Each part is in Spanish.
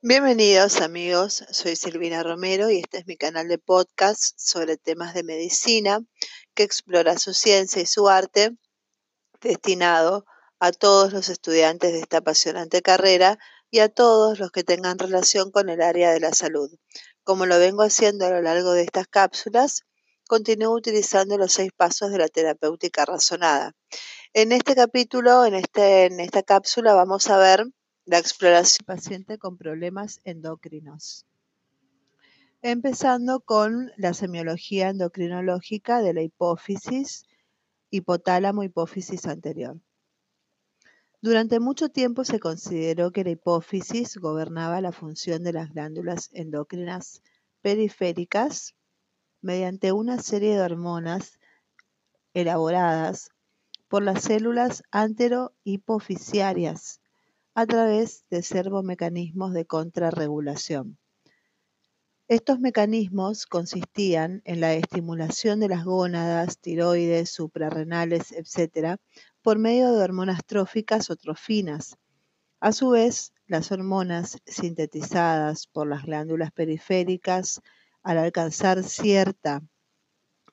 Bienvenidos amigos, soy Silvina Romero y este es mi canal de podcast sobre temas de medicina que explora su ciencia y su arte destinado a todos los estudiantes de esta apasionante carrera y a todos los que tengan relación con el área de la salud. Como lo vengo haciendo a lo largo de estas cápsulas, continúo utilizando los seis pasos de la terapéutica razonada. En este capítulo, en, este, en esta cápsula, vamos a ver la exploración del paciente con problemas endocrinos. Empezando con la semiología endocrinológica de la hipófisis, hipotálamo hipófisis anterior. Durante mucho tiempo se consideró que la hipófisis gobernaba la función de las glándulas endocrinas periféricas mediante una serie de hormonas elaboradas por las células anterohipofisiarias a través de servomecanismos de contrarregulación. Estos mecanismos consistían en la estimulación de las gónadas, tiroides, suprarrenales, etc., por medio de hormonas tróficas o trofinas. A su vez, las hormonas sintetizadas por las glándulas periféricas, al alcanzar cierta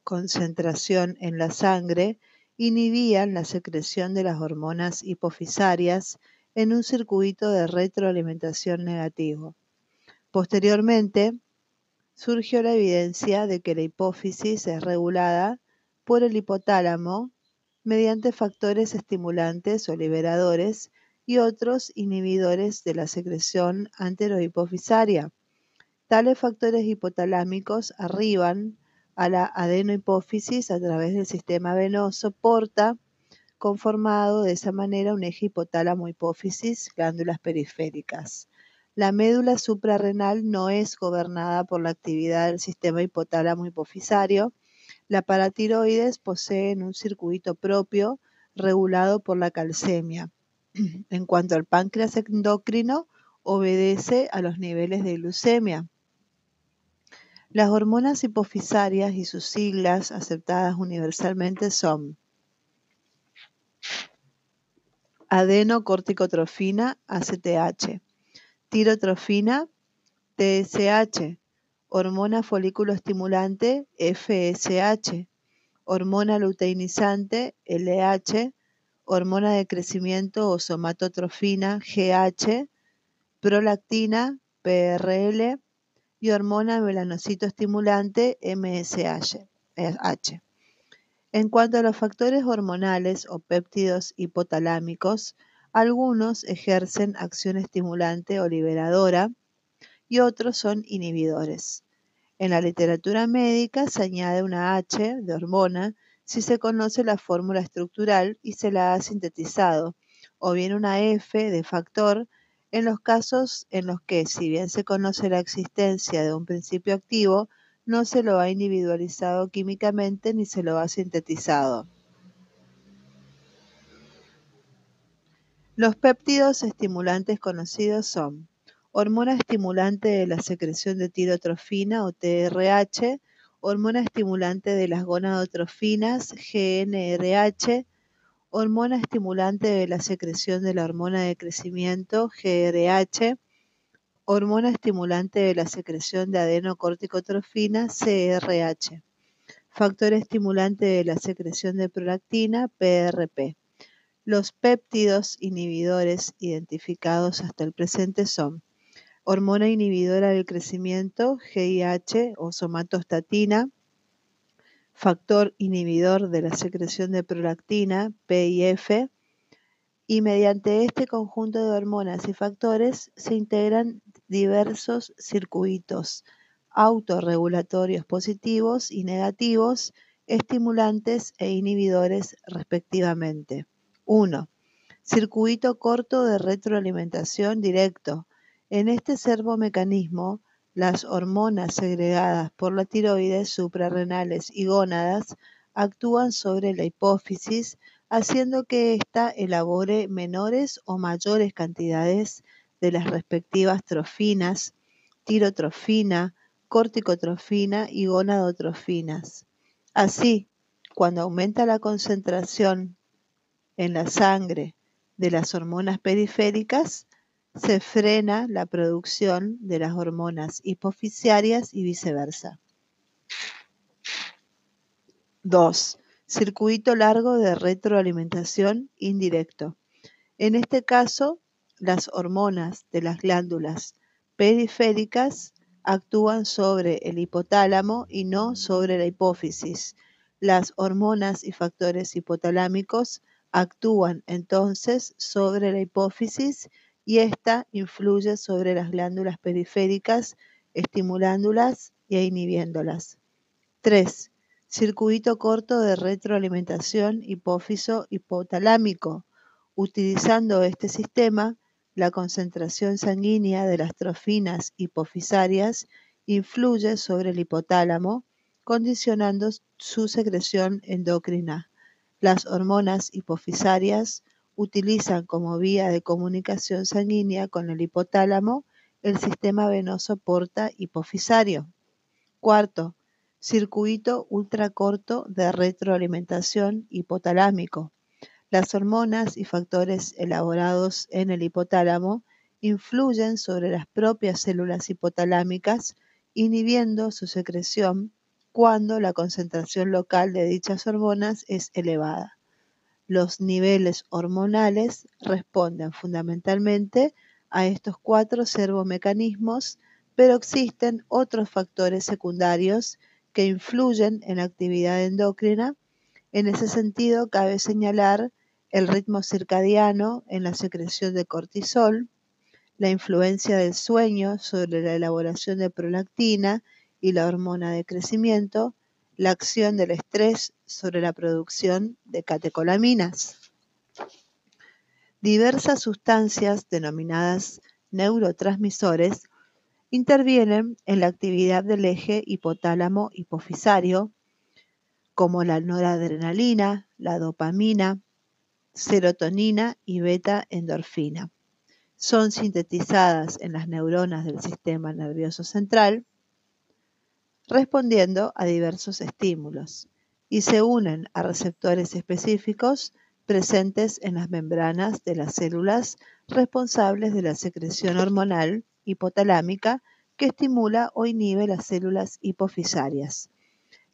concentración en la sangre, inhibían la secreción de las hormonas hipofisarias en un circuito de retroalimentación negativo. Posteriormente, surgió la evidencia de que la hipófisis es regulada por el hipotálamo mediante factores estimulantes o liberadores y otros inhibidores de la secreción anterohipofisaria. Tales factores hipotalámicos arriban a la adenohipófisis a través del sistema venoso porta conformado de esa manera un eje hipotálamo-hipófisis, glándulas periféricas. La médula suprarrenal no es gobernada por la actividad del sistema hipotálamo-hipofisario. La paratiroides posee un circuito propio regulado por la calcemia. En cuanto al páncreas endocrino, obedece a los niveles de glucemia. Las hormonas hipofisarias y sus siglas aceptadas universalmente son adenocorticotrofina ACTH, tirotrofina TSH, hormona folículo estimulante FSH, hormona luteinizante LH, hormona de crecimiento o somatotrofina GH, prolactina PRL y hormona melanocito estimulante MSH. En cuanto a los factores hormonales o péptidos hipotalámicos, algunos ejercen acción estimulante o liberadora y otros son inhibidores. En la literatura médica se añade una H de hormona si se conoce la fórmula estructural y se la ha sintetizado, o bien una F de factor en los casos en los que, si bien se conoce la existencia de un principio activo, no se lo ha individualizado químicamente ni se lo ha sintetizado. Los péptidos estimulantes conocidos son hormona estimulante de la secreción de tirotrofina o TRH, hormona estimulante de las gonadotrofinas GNRH, hormona estimulante de la secreción de la hormona de crecimiento GRH, hormona estimulante de la secreción de adenocorticotrofina, CRH, factor estimulante de la secreción de prolactina, PRP. Los péptidos inhibidores identificados hasta el presente son hormona inhibidora del crecimiento, GIH o somatostatina, factor inhibidor de la secreción de prolactina, PIF, y mediante este conjunto de hormonas y factores se integran diversos circuitos autorregulatorios positivos y negativos, estimulantes e inhibidores respectivamente. 1. Circuito corto de retroalimentación directo. En este servomecanismo, las hormonas segregadas por la tiroides, suprarrenales y gónadas actúan sobre la hipófisis haciendo que ésta elabore menores o mayores cantidades de las respectivas trofinas, tirotrofina, corticotrofina y gonadotrofinas. Así, cuando aumenta la concentración en la sangre de las hormonas periféricas, se frena la producción de las hormonas hipofisiarias y viceversa. 2. Circuito largo de retroalimentación indirecto. En este caso, las hormonas de las glándulas periféricas actúan sobre el hipotálamo y no sobre la hipófisis. Las hormonas y factores hipotalámicos actúan entonces sobre la hipófisis y ésta influye sobre las glándulas periféricas, estimulándolas e inhibiéndolas. 3. Circuito corto de retroalimentación hipófiso hipotalámico. Utilizando este sistema, la concentración sanguínea de las trofinas hipofisarias influye sobre el hipotálamo, condicionando su secreción endocrina. Las hormonas hipofisarias utilizan como vía de comunicación sanguínea con el hipotálamo el sistema venoso porta hipofisario. Cuarto, circuito ultracorto de retroalimentación hipotalámico. Las hormonas y factores elaborados en el hipotálamo influyen sobre las propias células hipotalámicas, inhibiendo su secreción cuando la concentración local de dichas hormonas es elevada. Los niveles hormonales responden fundamentalmente a estos cuatro servomecanismos, pero existen otros factores secundarios que influyen en la actividad endocrina. En ese sentido, cabe señalar el ritmo circadiano en la secreción de cortisol, la influencia del sueño sobre la elaboración de prolactina y la hormona de crecimiento, la acción del estrés sobre la producción de catecolaminas. Diversas sustancias denominadas neurotransmisores intervienen en la actividad del eje hipotálamo hipofisario, como la noradrenalina, la dopamina, serotonina y beta-endorfina. Son sintetizadas en las neuronas del sistema nervioso central, respondiendo a diversos estímulos, y se unen a receptores específicos presentes en las membranas de las células responsables de la secreción hormonal hipotalámica que estimula o inhibe las células hipofisarias.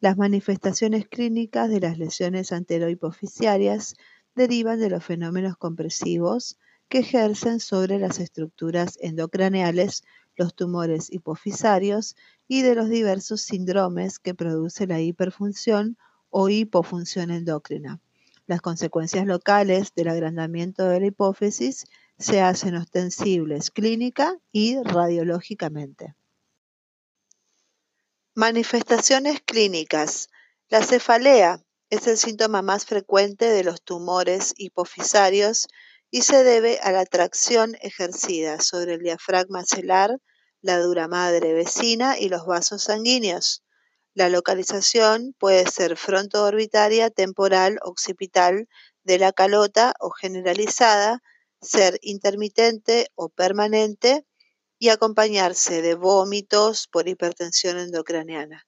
Las manifestaciones clínicas de las lesiones anterohipofisiarias derivan de los fenómenos compresivos que ejercen sobre las estructuras endocraneales los tumores hipofisarios y de los diversos síndromes que produce la hiperfunción o hipofunción endocrina. Las consecuencias locales del agrandamiento de la hipófisis se hacen ostensibles clínica y radiológicamente. Manifestaciones clínicas. La cefalea es el síntoma más frecuente de los tumores hipofisarios y se debe a la tracción ejercida sobre el diafragma celular, la dura madre vecina y los vasos sanguíneos. La localización puede ser frontoorbitaria, temporal, occipital, de la calota o generalizada, ser intermitente o permanente y acompañarse de vómitos por hipertensión endocraniana.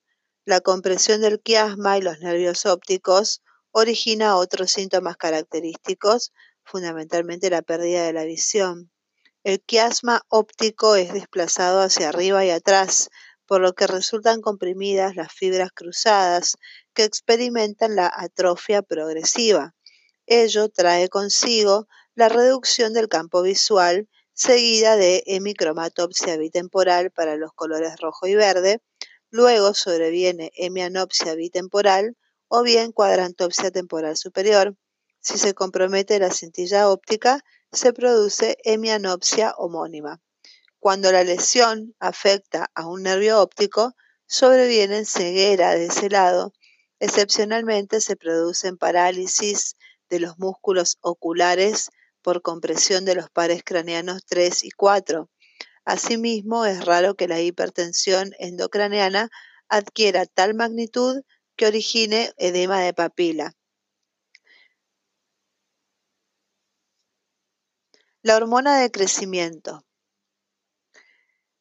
La compresión del quiasma y los nervios ópticos origina otros síntomas característicos, fundamentalmente la pérdida de la visión. El quiasma óptico es desplazado hacia arriba y atrás, por lo que resultan comprimidas las fibras cruzadas que experimentan la atrofia progresiva. Ello trae consigo la reducción del campo visual seguida de hemicromatopsia bitemporal para los colores rojo y verde, Luego sobreviene hemianopsia bitemporal o bien cuadrantopsia temporal superior. Si se compromete la cintilla óptica, se produce hemianopsia homónima. Cuando la lesión afecta a un nervio óptico, sobreviene ceguera de ese lado. Excepcionalmente se producen parálisis de los músculos oculares por compresión de los pares craneanos 3 y 4. Asimismo, es raro que la hipertensión endocraneana adquiera tal magnitud que origine edema de papila. La hormona de crecimiento.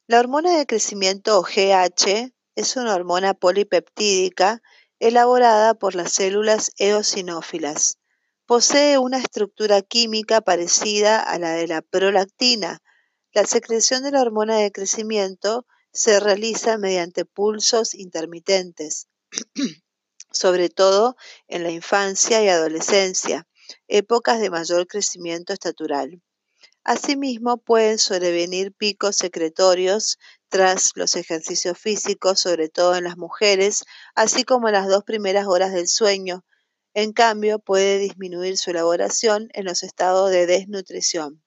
La hormona de crecimiento o GH es una hormona polipeptídica elaborada por las células eosinófilas. Posee una estructura química parecida a la de la prolactina, La secreción de la hormona de crecimiento se realiza mediante pulsos intermitentes, sobre todo en la infancia y adolescencia, épocas de mayor crecimiento estatural. Asimismo, pueden sobrevenir picos secretorios tras los ejercicios físicos, sobre todo en las mujeres, así como en las dos primeras horas del sueño. En cambio, puede disminuir su elaboración en los estados de desnutrición.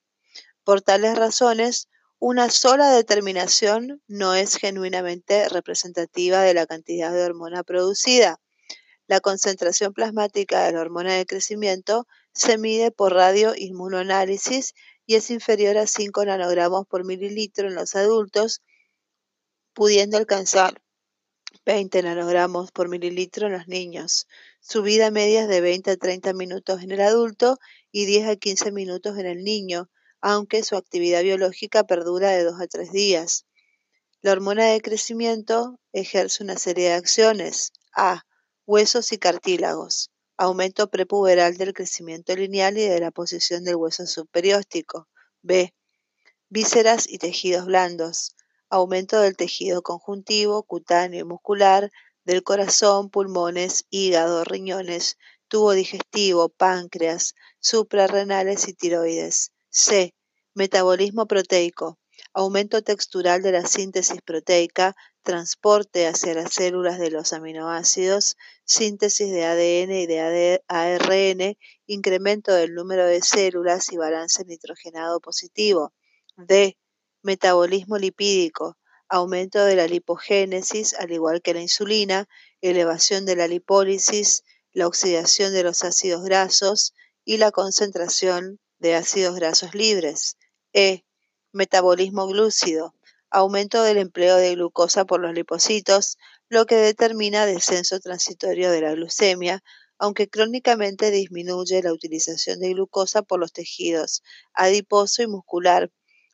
Por tales razones, una sola determinación no es genuinamente representativa de la cantidad de hormona producida. La concentración plasmática de la hormona de crecimiento se mide por radioinmunoanálisis y es inferior a 5 nanogramos por mililitro en los adultos, pudiendo alcanzar 20 nanogramos por mililitro en los niños. Su vida media es de 20 a 30 minutos en el adulto y 10 a 15 minutos en el niño, aunque su actividad biológica perdura de 2 a 3 días. La hormona de crecimiento ejerce una serie de acciones. A. Huesos y cartílagos aumento prepuberal del crecimiento lineal y de la posición del hueso subperióstico. B. Vísceras y tejidos blandos, aumento del tejido conjuntivo, cutáneo y muscular, del corazón, pulmones, hígado, riñones, tubo digestivo, páncreas, suprarrenales y tiroides. C. Metabolismo proteico, aumento textural de la síntesis proteica, transporte hacia las células de los aminoácidos, síntesis de ADN y de ARN, incremento del número de células y balance nitrogenado positivo. D. Metabolismo lipídico, aumento de la lipogénesis, al igual que la insulina, elevación de la lipólisis, la oxidación de los ácidos grasos y la concentración de ácidos grasos libres. E. Metabolismo glúcido, aumento del empleo de glucosa por los lipocitos, lo que determina descenso transitorio de la glucemia, aunque crónicamente disminuye la utilización de glucosa por los tejidos adiposo y muscular,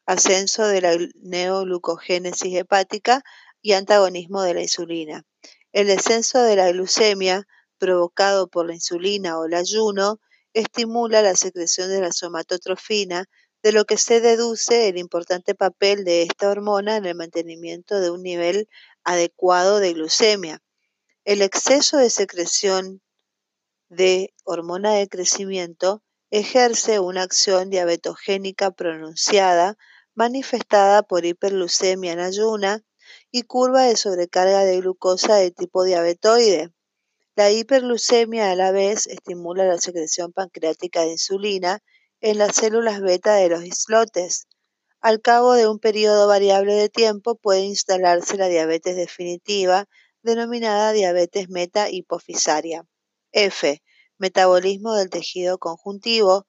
ascenso de la neoglucogénesis hepática y antagonismo de la insulina. El descenso de la glucemia provocado por la insulina o el ayuno estimula la secreción de la somatotrofina, de lo que se deduce el importante papel de esta hormona en el mantenimiento de un nivel adecuado de glucemia. El exceso de secreción de hormona de crecimiento ejerce una acción diabetogénica pronunciada manifestada por hiperglucemia en ayuna y curva de sobrecarga de glucosa de tipo diabetoide. La hiperglucemia a la vez estimula la secreción pancreática de insulina en las células beta de los islotes. Al cabo de un periodo variable de tiempo puede instalarse la diabetes definitiva, denominada diabetes meta hipofisaria. F. Metabolismo del tejido conjuntivo,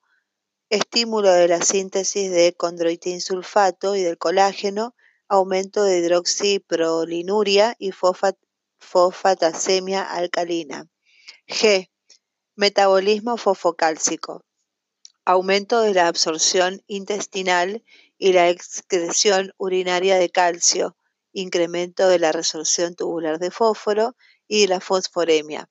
estímulo de la síntesis de condroitin sulfato y del colágeno, aumento de hidroxiprolinuria y fosfatasemia alcalina. G. Metabolismo fosfocálcico aumento de la absorción intestinal y la excreción urinaria de calcio, incremento de la resorción tubular de fósforo y de la fosforemia.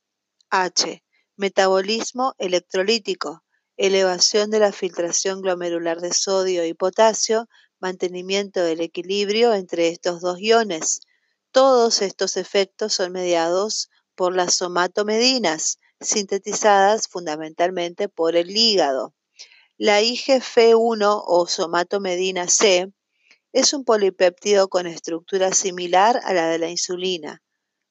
H. Metabolismo electrolítico, elevación de la filtración glomerular de sodio y potasio, mantenimiento del equilibrio entre estos dos iones. Todos estos efectos son mediados por las somatomedinas, sintetizadas fundamentalmente por el hígado. La IgF1 o somatomedina C es un polipéptido con estructura similar a la de la insulina.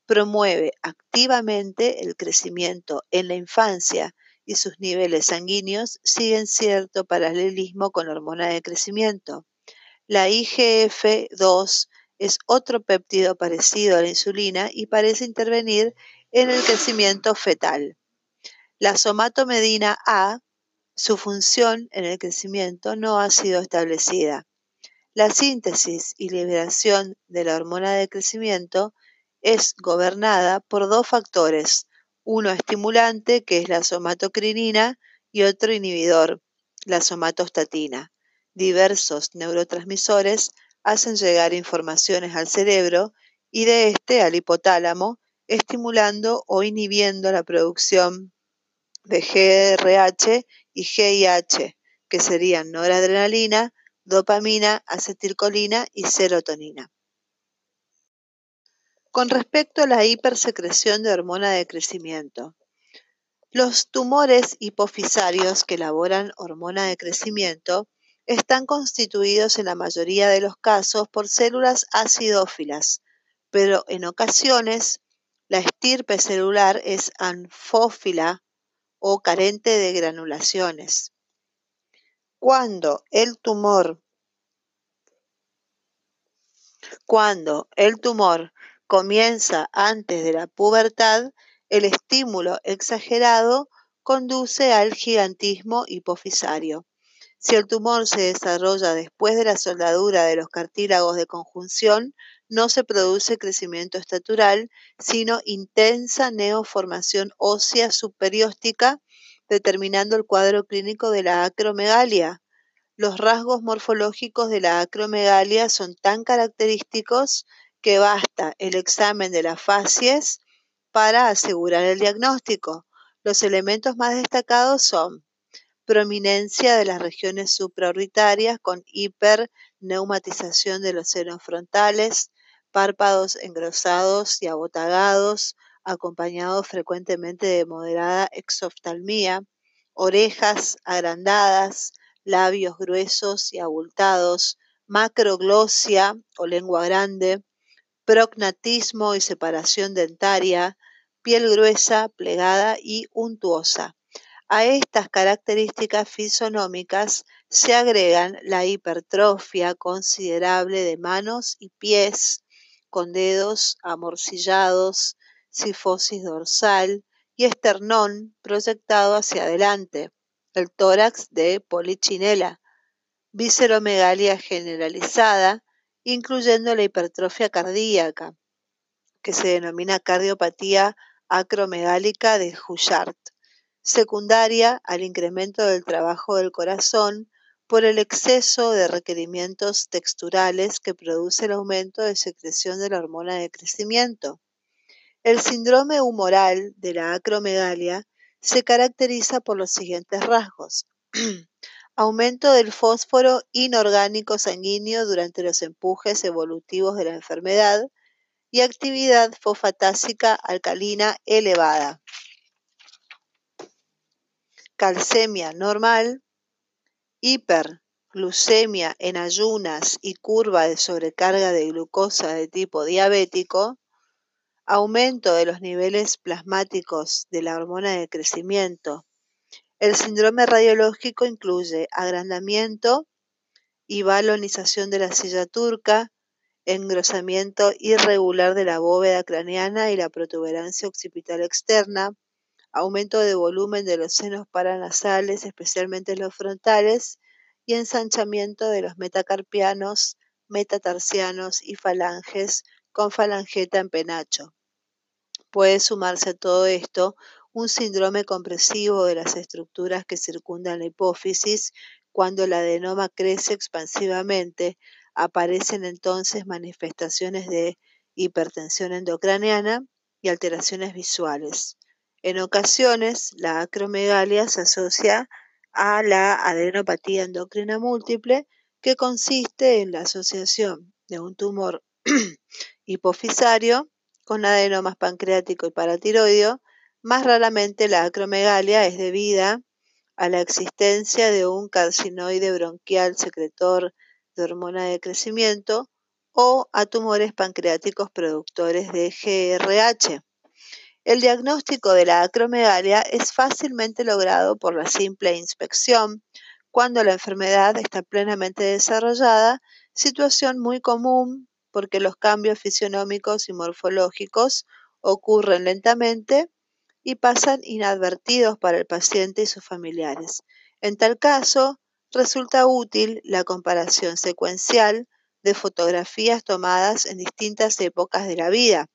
Promueve activamente el crecimiento en la infancia y sus niveles sanguíneos siguen cierto paralelismo con la hormona de crecimiento. La IGF-2 es otro péptido parecido a la insulina y parece intervenir en el crecimiento fetal. La somatomedina A su función en el crecimiento no ha sido establecida. La síntesis y liberación de la hormona de crecimiento es gobernada por dos factores, uno estimulante, que es la somatocrinina, y otro inhibidor, la somatostatina. Diversos neurotransmisores hacen llegar informaciones al cerebro y de este al hipotálamo, estimulando o inhibiendo la producción de GRH y GIH, que serían noradrenalina, dopamina, acetilcolina y serotonina. Con respecto a la hipersecreción de hormona de crecimiento, los tumores hipofisarios que elaboran hormona de crecimiento están constituidos en la mayoría de los casos por células acidófilas, pero en ocasiones la estirpe celular es anfófila o carente de granulaciones. Cuando el tumor cuando el tumor comienza antes de la pubertad, el estímulo exagerado conduce al gigantismo hipofisario. Si el tumor se desarrolla después de la soldadura de los cartílagos de conjunción, no se produce crecimiento estatural, sino intensa neoformación ósea subperióstica, determinando el cuadro clínico de la acromegalia. Los rasgos morfológicos de la acromegalia son tan característicos que basta el examen de las facies para asegurar el diagnóstico. Los elementos más destacados son prominencia de las regiones supraorbitarias con hiperneumatización de los senos frontales, párpados engrosados y abotagados, acompañados frecuentemente de moderada exoftalmía, orejas agrandadas, labios gruesos y abultados, macroglosia o lengua grande, prognatismo y separación dentaria, piel gruesa, plegada y untuosa. A estas características fisonómicas se agregan la hipertrofia considerable de manos y pies, con dedos amorcillados, sifosis dorsal y esternón proyectado hacia adelante, el tórax de polichinela, visceromegalia generalizada, incluyendo la hipertrofia cardíaca, que se denomina cardiopatía acromegálica de Houchard, secundaria al incremento del trabajo del corazón por el exceso de requerimientos texturales que produce el aumento de secreción de la hormona de crecimiento. El síndrome humoral de la acromegalia se caracteriza por los siguientes rasgos. Aumento del fósforo inorgánico sanguíneo durante los empujes evolutivos de la enfermedad y actividad fosfatásica alcalina elevada. Calcemia normal, hiperglucemia en ayunas y curva de sobrecarga de glucosa de tipo diabético, aumento de los niveles plasmáticos de la hormona de crecimiento. El síndrome radiológico incluye agrandamiento y balonización de la silla turca, engrosamiento irregular de la bóveda craneana y la protuberancia occipital externa, aumento de volumen de los senos paranasales, especialmente los frontales, y ensanchamiento de los metacarpianos, metatarsianos y falanges con falangeta en penacho. Puede sumarse a todo esto un síndrome compresivo de las estructuras que circundan la hipófisis. Cuando el adenoma crece expansivamente, aparecen entonces manifestaciones de hipertensión endocraniana y alteraciones visuales. En ocasiones, la acromegalia se asocia a la adenopatía endocrina múltiple, que consiste en la asociación de un tumor hipofisario con adenomas pancreático y paratiroideo más raramente la acromegalia es debida a la existencia de un carcinoide bronquial secretor de hormona de crecimiento o a tumores pancreáticos productores de GRH. El diagnóstico de la acromegalia es fácilmente logrado por la simple inspección cuando la enfermedad está plenamente desarrollada, situación muy común porque los cambios fisionómicos y morfológicos ocurren lentamente y pasan inadvertidos para el paciente y sus familiares. En tal caso, resulta útil la comparación secuencial de fotografías tomadas en distintas épocas de la vida.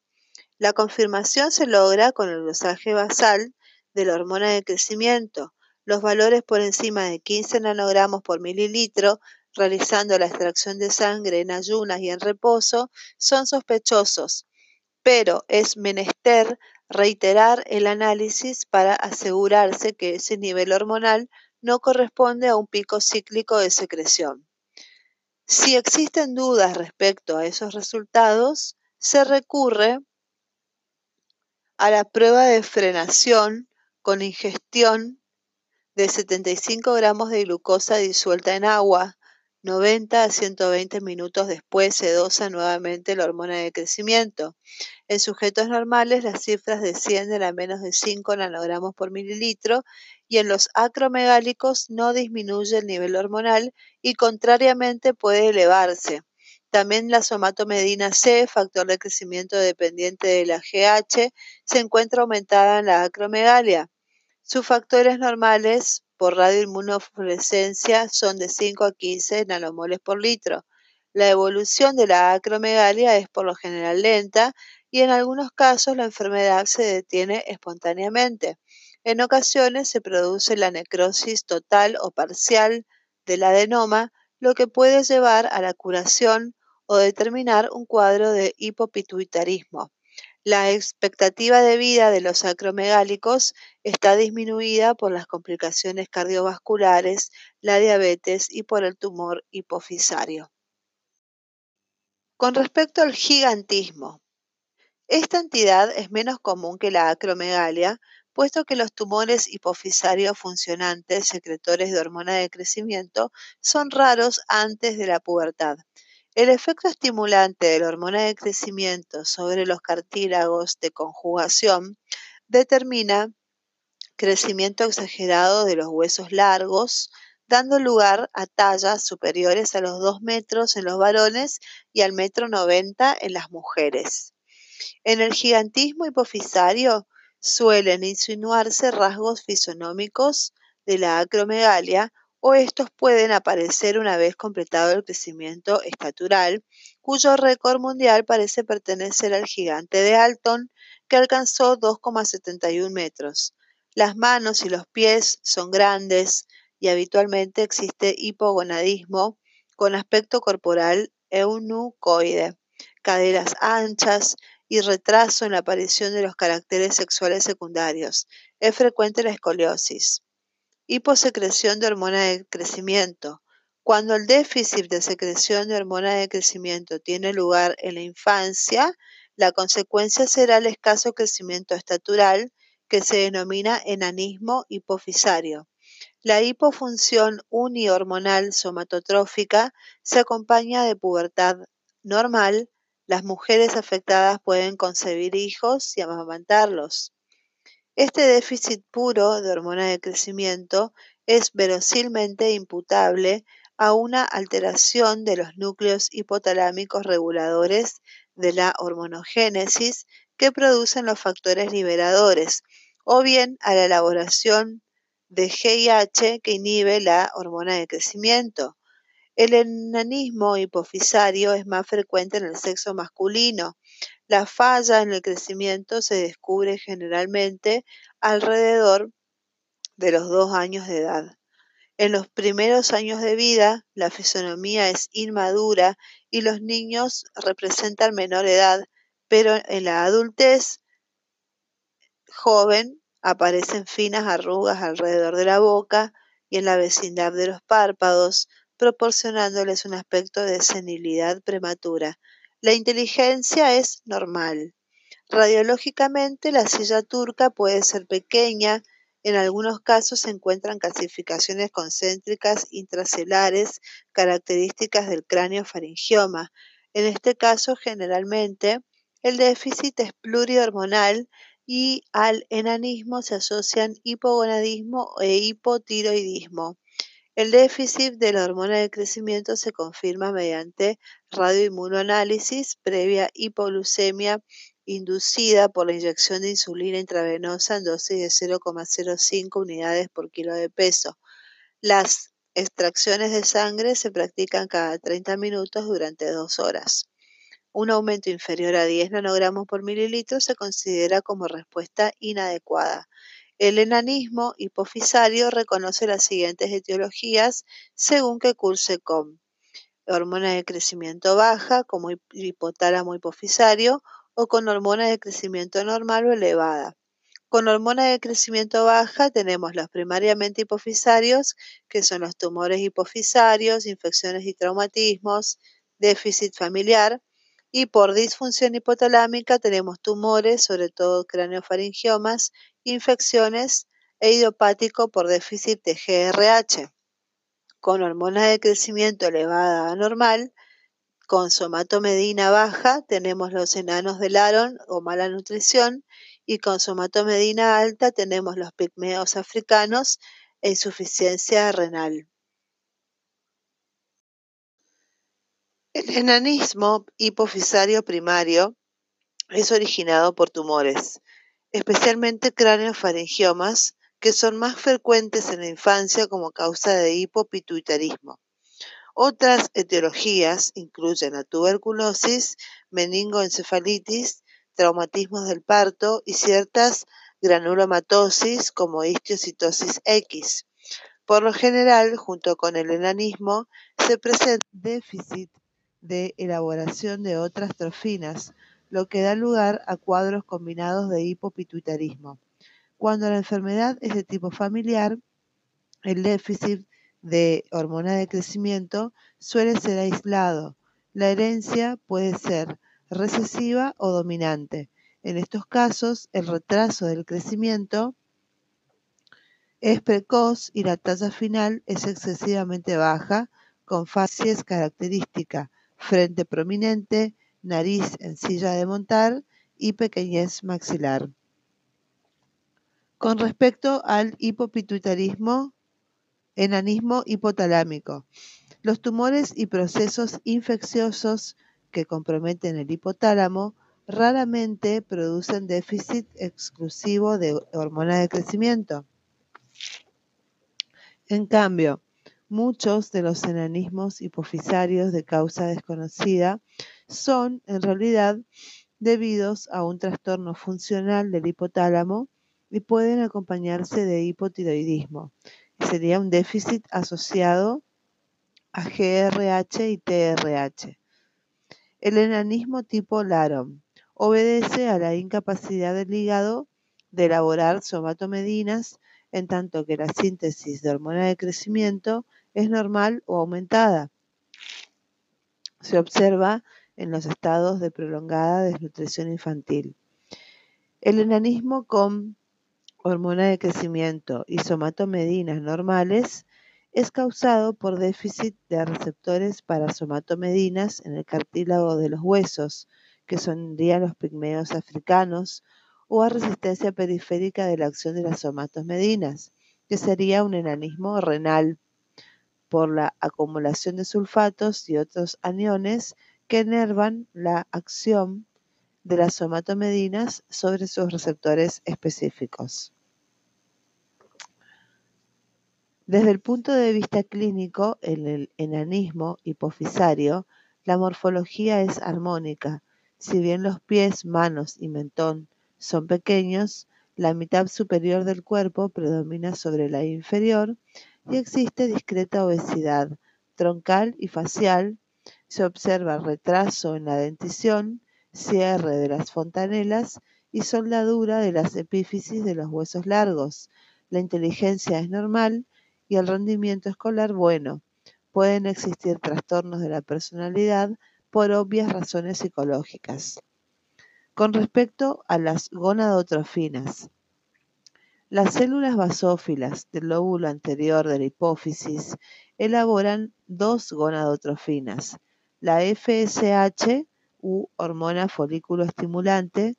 La confirmación se logra con el dosaje basal de la hormona de crecimiento. Los valores por encima de 15 nanogramos por mililitro, realizando la extracción de sangre en ayunas y en reposo, son sospechosos, pero es menester reiterar el análisis para asegurarse que ese nivel hormonal no corresponde a un pico cíclico de secreción. Si existen dudas respecto a esos resultados, se recurre a la prueba de frenación con ingestión de 75 gramos de glucosa disuelta en agua. 90 a 120 minutos después se dosa nuevamente la hormona de crecimiento. En sujetos normales las cifras descienden a menos de 5 nanogramos por mililitro y en los acromegálicos no disminuye el nivel hormonal y contrariamente puede elevarse. También la somatomedina C, factor de crecimiento dependiente de la GH, se encuentra aumentada en la acromegalia. Sus factores normales por radioinmunofluorescencia son de 5 a 15 nanomoles por litro. La evolución de la acromegalia es por lo general lenta y en algunos casos la enfermedad se detiene espontáneamente. En ocasiones se produce la necrosis total o parcial del adenoma, lo que puede llevar a la curación o determinar un cuadro de hipopituitarismo. La expectativa de vida de los acromegálicos está disminuida por las complicaciones cardiovasculares, la diabetes y por el tumor hipofisario. Con respecto al gigantismo, esta entidad es menos común que la acromegalia, puesto que los tumores hipofisarios funcionantes, secretores de hormona de crecimiento, son raros antes de la pubertad. El efecto estimulante de la hormona de crecimiento sobre los cartílagos de conjugación determina crecimiento exagerado de los huesos largos, dando lugar a tallas superiores a los 2 metros en los varones y al metro 90 en las mujeres. En el gigantismo hipofisario suelen insinuarse rasgos fisonómicos de la acromegalia estos pueden aparecer una vez completado el crecimiento estatural, cuyo récord mundial parece pertenecer al gigante de Alton, que alcanzó 2,71 metros. Las manos y los pies son grandes y habitualmente existe hipogonadismo con aspecto corporal eunucoide, caderas anchas y retraso en la aparición de los caracteres sexuales secundarios. Es frecuente la escoliosis. Hiposecreción de hormona de crecimiento. Cuando el déficit de secreción de hormona de crecimiento tiene lugar en la infancia, la consecuencia será el escaso crecimiento estatural que se denomina enanismo hipofisario. La hipofunción unihormonal somatotrófica se acompaña de pubertad normal. Las mujeres afectadas pueden concebir hijos y amamantarlos. Este déficit puro de hormona de crecimiento es verosímilmente imputable a una alteración de los núcleos hipotalámicos reguladores de la hormonogénesis que producen los factores liberadores, o bien a la elaboración de GIH que inhibe la hormona de crecimiento. El enanismo hipofisario es más frecuente en el sexo masculino, la falla en el crecimiento se descubre generalmente alrededor de los dos años de edad. En los primeros años de vida, la fisonomía es inmadura y los niños representan menor edad, pero en la adultez joven aparecen finas arrugas alrededor de la boca y en la vecindad de los párpados, proporcionándoles un aspecto de senilidad prematura. La inteligencia es normal. Radiológicamente, la silla turca puede ser pequeña. En algunos casos se encuentran calcificaciones concéntricas intracelares características del cráneo faringioma. En este caso, generalmente, el déficit es plurihormonal y al enanismo se asocian hipogonadismo e hipotiroidismo. El déficit de la hormona de crecimiento se confirma mediante radioinmunoanálisis previa hipoglucemia inducida por la inyección de insulina intravenosa en dosis de 0,05 unidades por kilo de peso. Las extracciones de sangre se practican cada 30 minutos durante dos horas. Un aumento inferior a 10 nanogramos por mililitro se considera como respuesta inadecuada. El enanismo hipofisario reconoce las siguientes etiologías según que curse con hormona de crecimiento baja, como hipotálamo hipofisario, o con hormona de crecimiento normal o elevada. Con hormona de crecimiento baja tenemos los primariamente hipofisarios, que son los tumores hipofisarios, infecciones y traumatismos, déficit familiar, y por disfunción hipotalámica tenemos tumores, sobre todo craneofaringiomas, infecciones e idiopático por déficit de GRH. Con hormona de crecimiento elevada a normal, con somatomedina baja tenemos los enanos del Aron o mala nutrición y con somatomedina alta tenemos los pigmeos africanos e insuficiencia renal. El enanismo hipofisario primario es originado por tumores, especialmente cráneofaringiomas, que son más frecuentes en la infancia como causa de hipopituitarismo. Otras etiologías incluyen la tuberculosis, meningoencefalitis, traumatismos del parto y ciertas granulomatosis como histiocitosis X. Por lo general, junto con el enanismo, se presenta déficit de elaboración de otras trofinas, lo que da lugar a cuadros combinados de hipopituitarismo. Cuando la enfermedad es de tipo familiar, el déficit de hormona de crecimiento suele ser aislado. La herencia puede ser recesiva o dominante. En estos casos, el retraso del crecimiento es precoz y la talla final es excesivamente baja, con facies característica, frente prominente, nariz en silla de montar y pequeñez maxilar. Con respecto al hipopituitarismo, enanismo hipotalámico. Los tumores y procesos infecciosos que comprometen el hipotálamo raramente producen déficit exclusivo de hormona de crecimiento. En cambio, muchos de los enanismos hipofisarios de causa desconocida son, en realidad, debidos a un trastorno funcional del hipotálamo y pueden acompañarse de hipotiroidismo, sería un déficit asociado a GRH y TRH. El enanismo tipo LAROM obedece a la incapacidad del hígado de elaborar somatomedinas, en tanto que la síntesis de hormona de crecimiento es normal o aumentada. Se observa en los estados de prolongada desnutrición infantil. El enanismo con hormona de crecimiento y somatomedinas normales es causado por déficit de receptores para somatomedinas en el cartílago de los huesos, que son los pigmeos africanos, o a resistencia periférica de la acción de las somatomedinas, que sería un enanismo renal por la acumulación de sulfatos y otros aniones que enervan la acción de las somatomedinas sobre sus receptores específicos. Desde el punto de vista clínico, en el enanismo hipofisario, la morfología es armónica. Si bien los pies, manos y mentón son pequeños, la mitad superior del cuerpo predomina sobre la inferior y existe discreta obesidad troncal y facial. Se observa retraso en la dentición, cierre de las fontanelas y soldadura de las epífisis de los huesos largos. La inteligencia es normal y el rendimiento escolar bueno. Pueden existir trastornos de la personalidad por obvias razones psicológicas. Con respecto a las gonadotrofinas, las células basófilas del lóbulo anterior de la hipófisis elaboran dos gonadotrofinas, la FSH u hormona folículo estimulante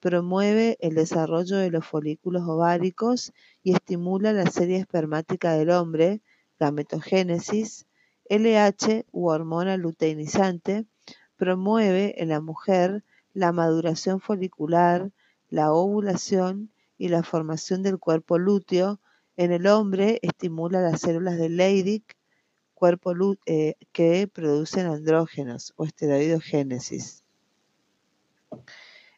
promueve el desarrollo de los folículos ováricos y estimula la serie espermática del hombre, gametogénesis, LH u hormona luteinizante, promueve en la mujer la maduración folicular, la ovulación y la formación del cuerpo lúteo. En el hombre estimula las células de Leydig, cuerpo eh, que producen andrógenos o esteroidogénesis.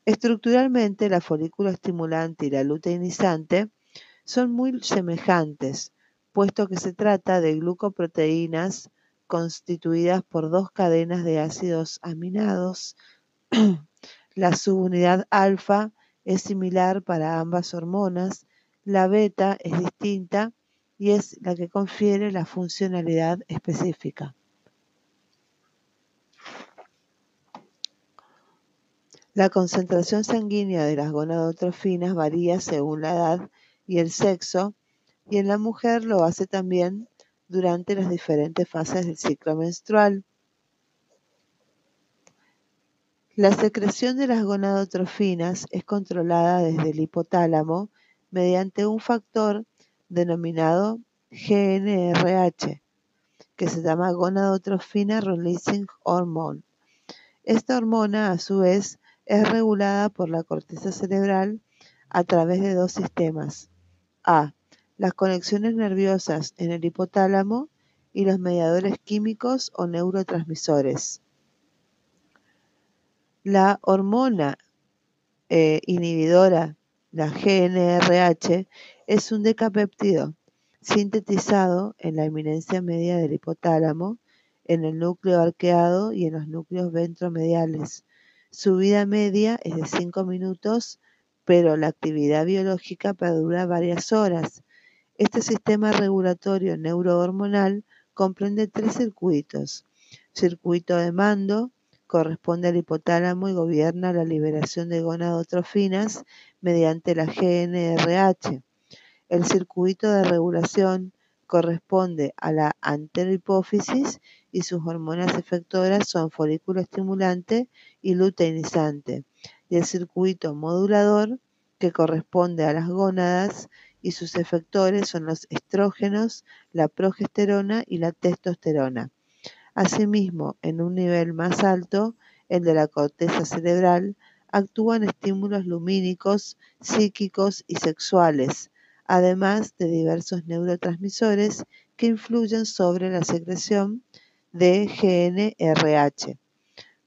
Estructuralmente, la folículo estimulante y la luteinizante son muy semejantes, puesto que se trata de glucoproteínas constituidas por dos cadenas de ácidos aminados, la subunidad alfa es similar para ambas hormonas, la beta es distinta y es la que confiere la funcionalidad específica. La concentración sanguínea de las gonadotrofinas varía según la edad y el sexo, y en la mujer lo hace también durante las diferentes fases del ciclo menstrual. La secreción de las gonadotrofinas es controlada desde el hipotálamo mediante un factor denominado GNRH, que se llama gonadotrofina releasing hormone. Esta hormona, a su vez, es regulada por la corteza cerebral a través de dos sistemas. A. Las conexiones nerviosas en el hipotálamo y los mediadores químicos o neurotransmisores. La hormona eh, inhibidora, la GNRH, es un decapéptido sintetizado en la eminencia media del hipotálamo, en el núcleo arqueado y en los núcleos ventromediales. Su vida media es de 5 minutos, pero la actividad biológica perdura varias horas. Este sistema regulatorio neurohormonal comprende tres circuitos. Circuito de mando, corresponde al hipotálamo y gobierna la liberación de gonadotrofinas mediante la GNRH. El circuito de regulación corresponde a la anterohipófisis y sus hormonas efectoras son folículo estimulante y luteinizante. Y el circuito modulador, que corresponde a las gónadas, y sus efectores son los estrógenos, la progesterona y la testosterona. Asimismo, en un nivel más alto, el de la corteza cerebral, actúan estímulos lumínicos, psíquicos y sexuales, además de diversos neurotransmisores que influyen sobre la secreción de GNRH.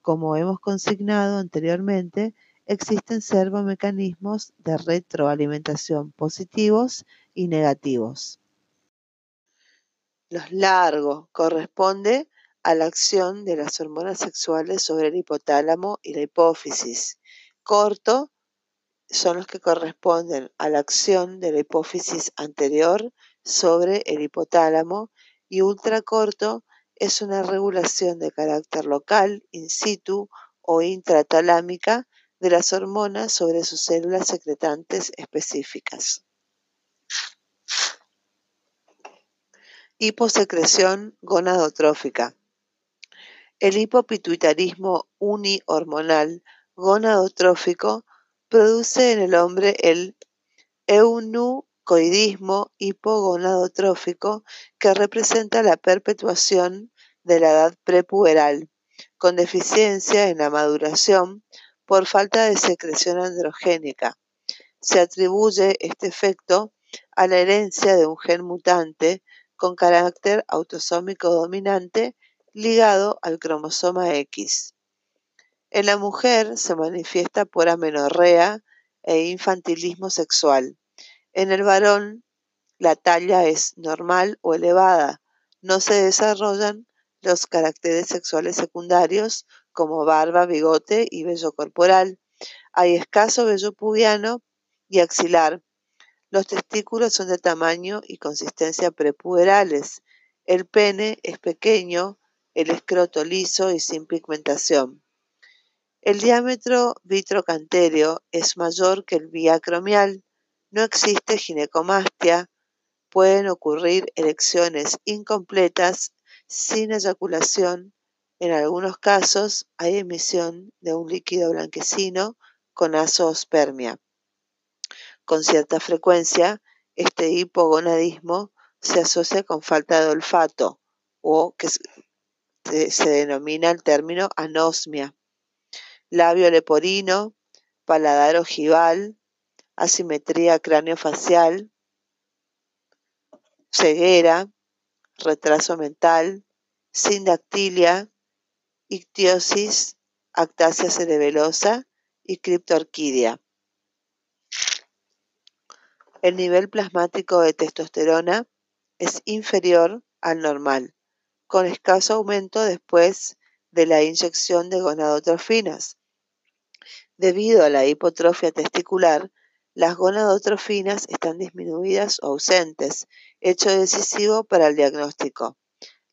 Como hemos consignado anteriormente, existen servomecanismos de retroalimentación positivos y negativos. Los largos corresponde a la acción de las hormonas sexuales sobre el hipotálamo y la hipófisis. Corto son los que corresponden a la acción de la hipófisis anterior sobre el hipotálamo y ultracorto es una regulación de carácter local, in situ o intratalámica de las hormonas sobre sus células secretantes específicas. Hiposecreción gonadotrófica. El hipopituitarismo unihormonal gonadotrófico produce en el hombre el eunucoidismo hipogonadotrófico que representa la perpetuación de la edad prepuberal, con deficiencia en la maduración por falta de secreción androgénica. Se atribuye este efecto a la herencia de un gen mutante con carácter autosómico dominante ligado al cromosoma X. En la mujer se manifiesta por amenorrea e infantilismo sexual. En el varón, la talla es normal o elevada. No se desarrollan los caracteres sexuales secundarios como barba, bigote y vello corporal. Hay escaso vello pubiano y axilar. Los testículos son de tamaño y consistencia prepuberales. El pene es pequeño, el escroto liso y sin pigmentación. El diámetro vitrocantéreo es mayor que el biacromial. No existe ginecomastia. Pueden ocurrir erecciones incompletas sin eyaculación. En algunos casos hay emisión de un líquido blanquecino con azoospermia. Con cierta frecuencia, este hipogonadismo se asocia con falta de olfato o que se, denomina el término anosmia. Labio leporino, paladar ojival, asimetría craneofacial, ceguera, retraso mental, sindactilia, ictiosis, actasia cerebelosa y criptorquidia. El nivel plasmático de testosterona es inferior al normal con escaso aumento después de la inyección de gonadotrofinas. Debido a la hipotrofia testicular, las gonadotrofinas están disminuidas o ausentes, hecho decisivo para el diagnóstico.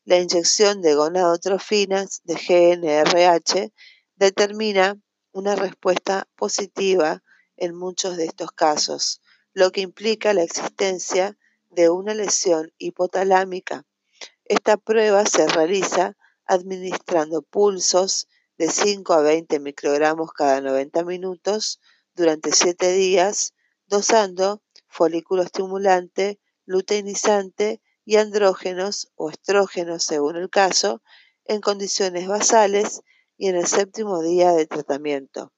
La inyección de gonadotrofinas de GNRH determina una respuesta positiva en muchos de estos casos, lo que implica la existencia de una lesión hipotalámica. Esta prueba se realiza administrando pulsos de 5 a 20 microgramos cada 90 minutos durante 7 días, dosando folículo estimulante, luteinizante y andrógenos o estrógenos según el caso, en condiciones basales y en el séptimo día de tratamiento.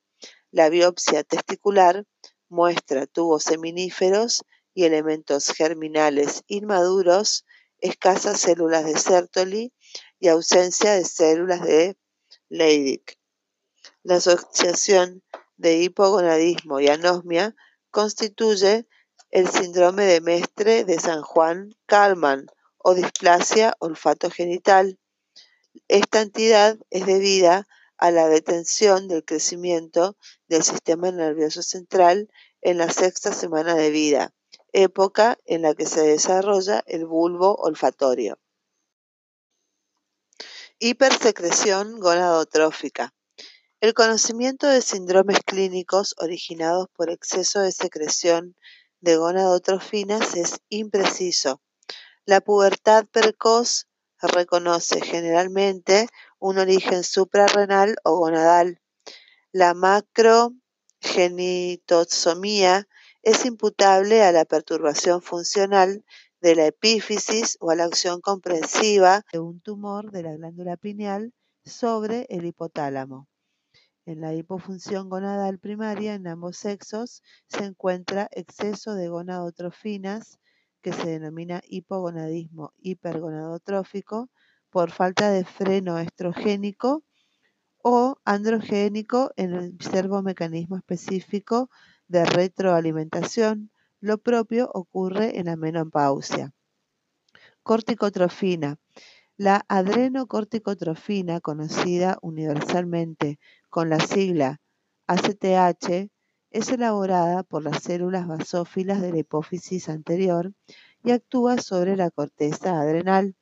La biopsia testicular muestra tubos seminíferos y elementos germinales inmaduros, escasas células de Sertoli y ausencia de células de Leydig. La asociación de hipogonadismo y anosmia constituye el síndrome de Mestre de San Juan Kalman o displasia olfato-genital. Esta entidad es debida a la detención del crecimiento del sistema nervioso central en la sexta semana de vida, época en la que se desarrolla el bulbo olfatorio. Hipersecreción gonadotrófica. El conocimiento de síndromes clínicos originados por exceso de secreción de gonadotrofinas es impreciso. La pubertad precoz reconoce generalmente un origen suprarrenal o gonadal. La macrogenitosomía es imputable a la perturbación funcional de la epífisis o a la acción comprensiva de un tumor de la glándula pineal sobre el hipotálamo. En la hipofunción gonadal primaria en ambos sexos se encuentra exceso de gonadotrofinas, que se denomina hipogonadismo hipergonadotrófico, por falta de freno estrogénico o androgénico en el servomecanismo específico de retroalimentación. Lo propio ocurre en la menopausia. Corticotrofina. La adrenocorticotrofina, conocida universalmente con la sigla ACTH es elaborada por las células basófilas de la hipófisis anterior y actúa sobre la corteza adrenal.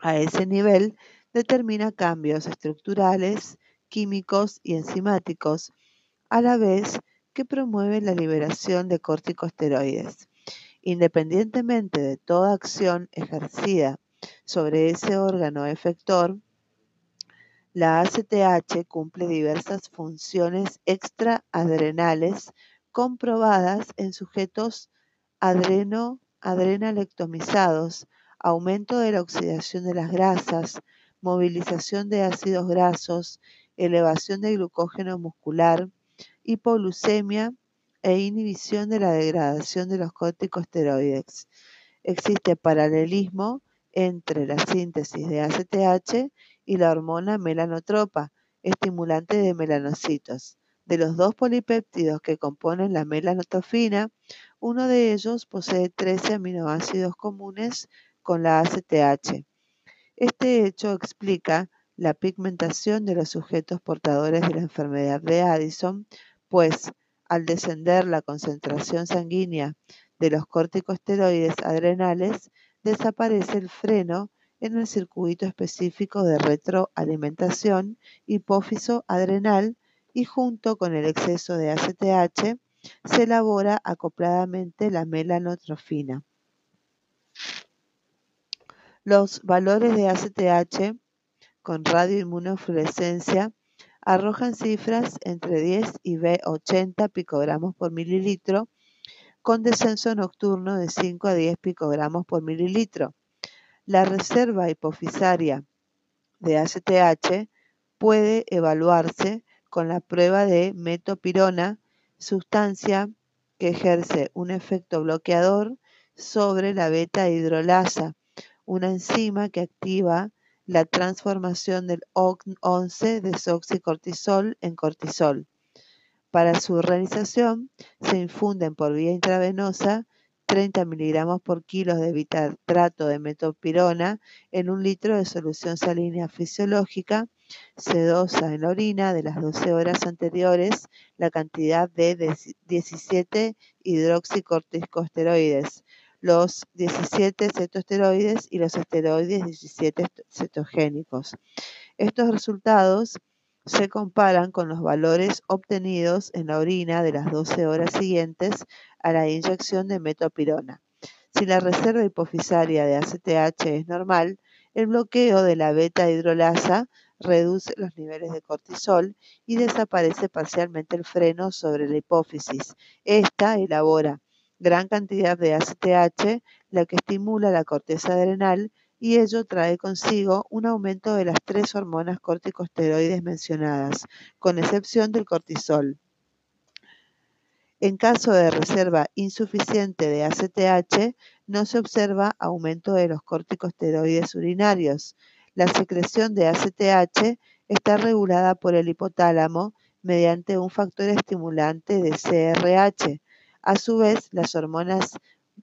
A ese nivel determina cambios estructurales, químicos y enzimáticos, a la vez que promueve la liberación de corticosteroides. Independientemente de toda acción ejercida sobre ese órgano efector, la ACTH cumple diversas funciones extraadrenales comprobadas en sujetos adrenalectomizados, aumento de la oxidación de las grasas, movilización de ácidos grasos, elevación de glucógeno muscular, hipoglucemia e inhibición de la degradación de los corticosteroides. Existe paralelismo entre la síntesis de ACTH y la hormona melanotropa, estimulante de melanocitos. De los dos polipéptidos que componen la melanotrofina, uno de ellos posee 13 aminoácidos comunes con la ACTH. Este hecho explica la pigmentación de los sujetos portadores de la enfermedad de Addison, pues al descender la concentración sanguínea de los corticosteroides adrenales, desaparece el freno en el circuito específico de retroalimentación hipófiso adrenal y junto con el exceso de ACTH se elabora acopladamente la melanotrofina. Los valores de ACTH con radioinmunofluorescencia arrojan cifras entre 10 y 80 picogramos por mililitro, con descenso nocturno de 5 a 10 picogramos por mililitro. La reserva hipofisaria de ACTH puede evaluarse con la prueba de metopirona, sustancia que ejerce un efecto bloqueador sobre la beta hidrolasa, una enzima que activa la transformación del 11 desoxicortisol en cortisol. Para su realización se infunden por vía intravenosa 30 miligramos por kilo de bitartrato de metopirona en un litro de solución salina fisiológica, se dosa en la orina de las 12 horas anteriores la cantidad de 17 hidroxicorticosteroides, los 17 cetosteroides y los esteroides 17 cetogénicos. Estos resultados se comparan con los valores obtenidos en la orina de las 12 horas siguientes a la inyección de metopirona. Si la reserva hipofisaria de ACTH es normal, el bloqueo de la beta hidrolasa reduce los niveles de cortisol y desaparece parcialmente el freno sobre la hipófisis. Esta elabora gran cantidad de ACTH, la que estimula la corteza adrenal y ello trae consigo un aumento de las tres hormonas corticosteroides mencionadas, con excepción del cortisol. En caso de reserva insuficiente de ACTH, no se observa aumento de los corticosteroides urinarios. La secreción de ACTH está regulada por el hipotálamo mediante un factor estimulante de CRH. A su vez, las hormonas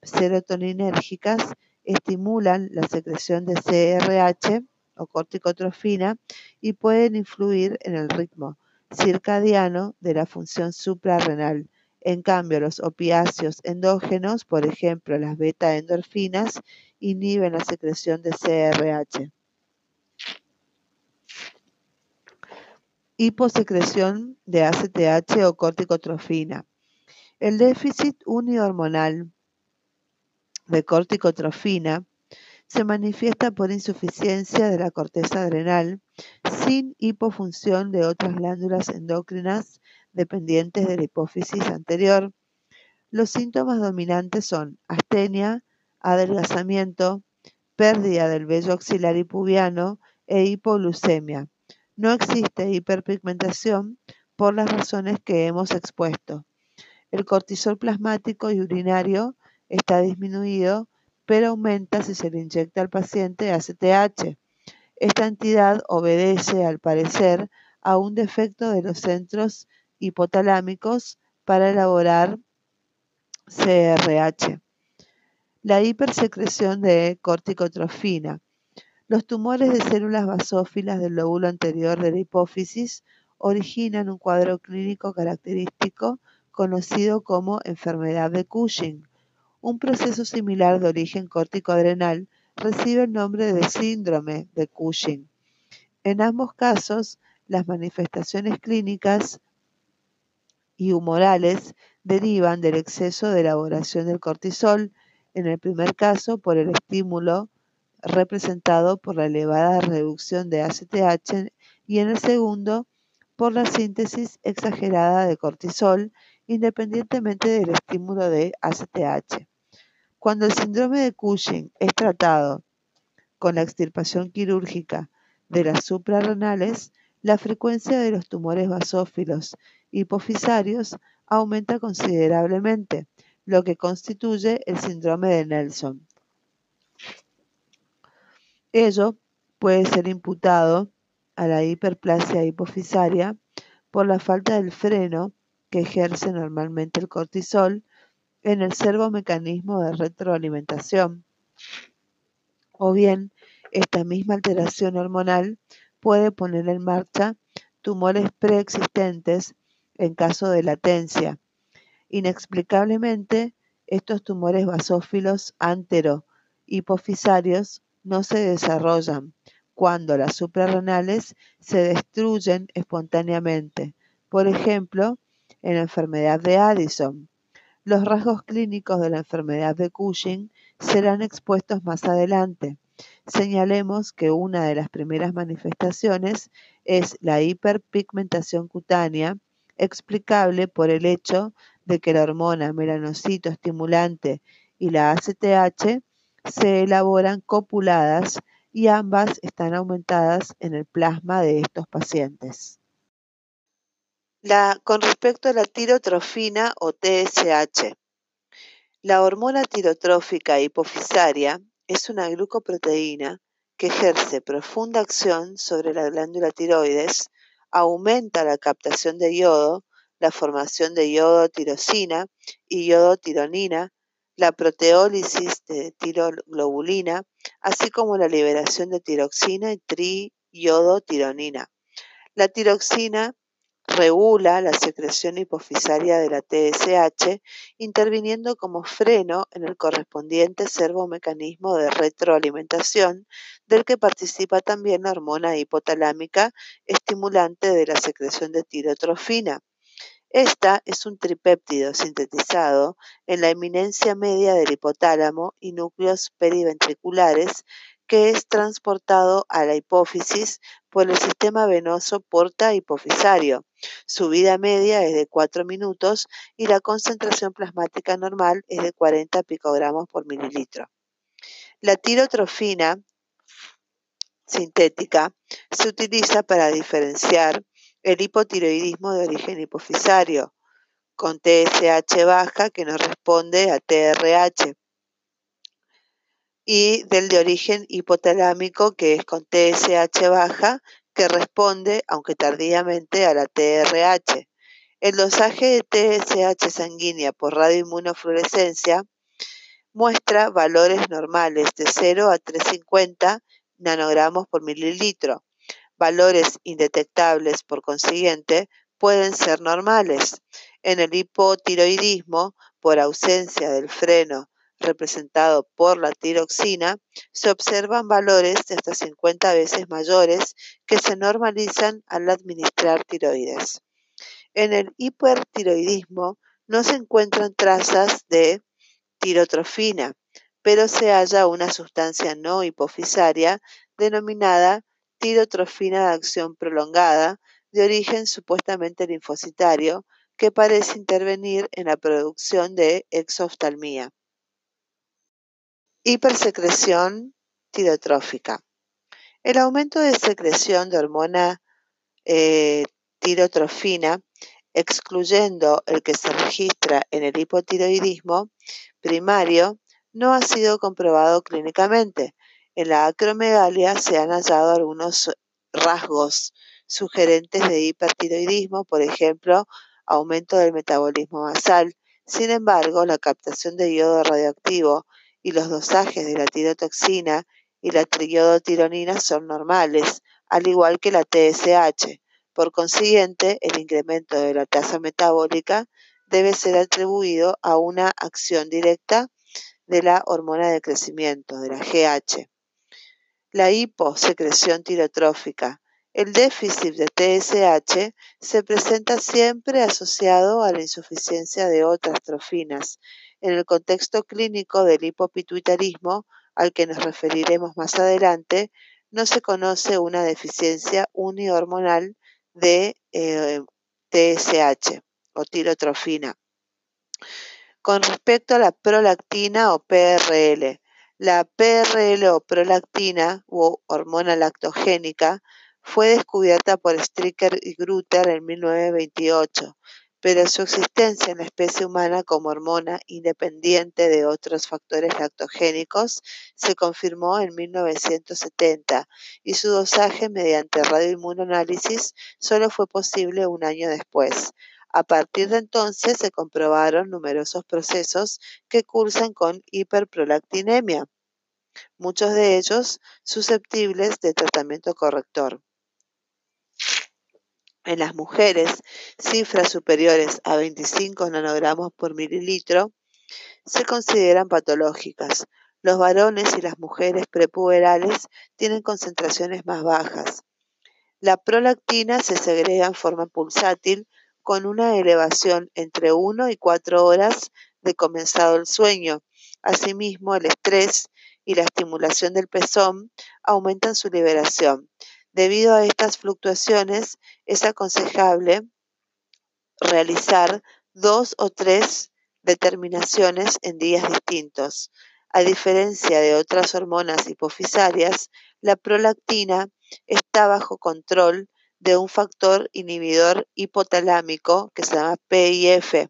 serotoninérgicas estimulan la secreción de CRH o corticotrofina y pueden influir en el ritmo circadiano de la función suprarrenal. En cambio, los opiáceos endógenos, por ejemplo las beta-endorfinas, inhiben la secreción de CRH. Hiposecreción de ACTH o corticotrofina. El déficit unihormonal de corticotrofina se manifiesta por insuficiencia de la corteza adrenal sin hipofunción de otras glándulas endocrinas dependientes de la hipófisis anterior. Los síntomas dominantes son astenia, adelgazamiento, pérdida del vello axilar y pubiano e hipoglucemia. No existe hiperpigmentación por las razones que hemos expuesto. El cortisol plasmático y urinario está disminuido, pero aumenta si se le inyecta al paciente ACTH. Esta entidad obedece, al parecer, a un defecto de los centros hipotalámicos para elaborar CRH. La hipersecreción de corticotrofina. Los tumores de células basófilas del lóbulo anterior de la hipófisis originan un cuadro clínico característico conocido como enfermedad de Cushing. Un proceso similar de origen córtico-adrenal recibe el nombre de síndrome de Cushing. En ambos casos, las manifestaciones clínicas y humorales derivan del exceso de elaboración del cortisol, en el primer caso por el estímulo representado por la elevada reducción de ACTH y en el segundo por la síntesis exagerada de cortisol independientemente del estímulo de ACTH. Cuando el síndrome de Cushing es tratado con la extirpación quirúrgica de las suprarrenales, la frecuencia de los tumores basófilos hipofisarios aumenta considerablemente, lo que constituye el síndrome de Nelson. Ello puede ser imputado a la hiperplasia hipofisaria por la falta del freno que ejerce normalmente el cortisol en el servomecanismo de retroalimentación. O bien, esta misma alteración hormonal puede poner en marcha tumores preexistentes en caso de latencia. Inexplicablemente, estos tumores basófilos antero-hipofisarios no se desarrollan cuando las suprarrenales se destruyen espontáneamente, por ejemplo, en la enfermedad de Addison. Los rasgos clínicos de la enfermedad de Cushing serán expuestos más adelante. Señalemos que una de las primeras manifestaciones es la hiperpigmentación cutánea, explicable por el hecho de que la hormona melanocito estimulante y la ACTH se elaboran copuladas y ambas están aumentadas en el plasma de estos pacientes. La, con respecto a la tirotrofina o TSH, la hormona tirotrófica hipofisaria es una glucoproteína que ejerce profunda acción sobre la glándula tiroides, aumenta la captación de yodo, la formación de yodo tirosina y yodo tironina, la proteólisis de tiroglobulina, así como la liberación de tiroxina y triiodotironina. La tiroxina regula la secreción hipofisaria de la TSH, interviniendo como freno en el correspondiente servomecanismo de retroalimentación, del que participa también la hormona hipotalámica estimulante de la secreción de tirotrofina. Esta es un tripéptido sintetizado en la eminencia media del hipotálamo y núcleos periventriculares que es transportado a la hipófisis por el sistema venoso porta hipofisario. Su vida media es de 4 minutos y la concentración plasmática normal es de 40 picogramos por mililitro. La tirotrofina sintética se utiliza para diferenciar el hipotiroidismo de origen hipofisario con TSH baja que no responde a TRH y del de origen hipotalámico, que es con TSH baja, que responde, aunque tardíamente, a la TRH. El dosaje de TSH sanguínea por radioinmunofluorescencia muestra valores normales de 0 a 350 nanogramos por mililitro. Valores indetectables, por consiguiente, pueden ser normales. En el hipotiroidismo, por ausencia del freno representado por la tiroxina, se observan valores de hasta 50 veces mayores que se normalizan al administrar tiroides. En el hipertiroidismo no se encuentran trazas de tirotrofina, pero se halla una sustancia no hipofisaria denominada tirotrofina de acción prolongada, de origen supuestamente linfocitario, que parece intervenir en la producción de exoftalmía. Hipersecreción tirotrófica. El aumento de secreción de hormona eh, tirotrofina, excluyendo el que se registra en el hipotiroidismo primario, no ha sido comprobado clínicamente. En la acromegalia se han hallado algunos rasgos sugerentes de hipertiroidismo, por ejemplo, aumento del metabolismo basal. Sin embargo, la captación de yodo radioactivo y los dosajes de la tirotoxina y la triodotironina son normales, al igual que la TSH. Por consiguiente, el incremento de la tasa metabólica debe ser atribuido a una acción directa de la hormona de crecimiento, de la GH. La hiposecreción tirotrófica. El déficit de TSH se presenta siempre asociado a la insuficiencia de otras trofinas, en el contexto clínico del hipopituitarismo, al que nos referiremos más adelante, no se conoce una deficiencia unihormonal de TSH eh, o tirotrofina. Con respecto a la prolactina o PRL, la PRL o prolactina u hormona lactogénica fue descubierta por Stricker y Grutter en 1928 pero su existencia en la especie humana como hormona independiente de otros factores lactogénicos se confirmó en 1970 y su dosaje mediante radioinmunoanálisis solo fue posible un año después. A partir de entonces se comprobaron numerosos procesos que cursan con hiperprolactinemia, muchos de ellos susceptibles de tratamiento corrector. En las mujeres, cifras superiores a 25 nanogramos por mililitro se consideran patológicas. Los varones y las mujeres prepuberales tienen concentraciones más bajas. La prolactina se segrega en forma pulsátil con una elevación entre 1 y 4 horas de comenzado el sueño. Asimismo, el estrés y la estimulación del pezón aumentan su liberación. Debido a estas fluctuaciones, es aconsejable realizar dos o tres determinaciones en días distintos. A diferencia de otras hormonas hipofisarias, la prolactina está bajo control de un factor inhibidor hipotalámico que se llama PIF,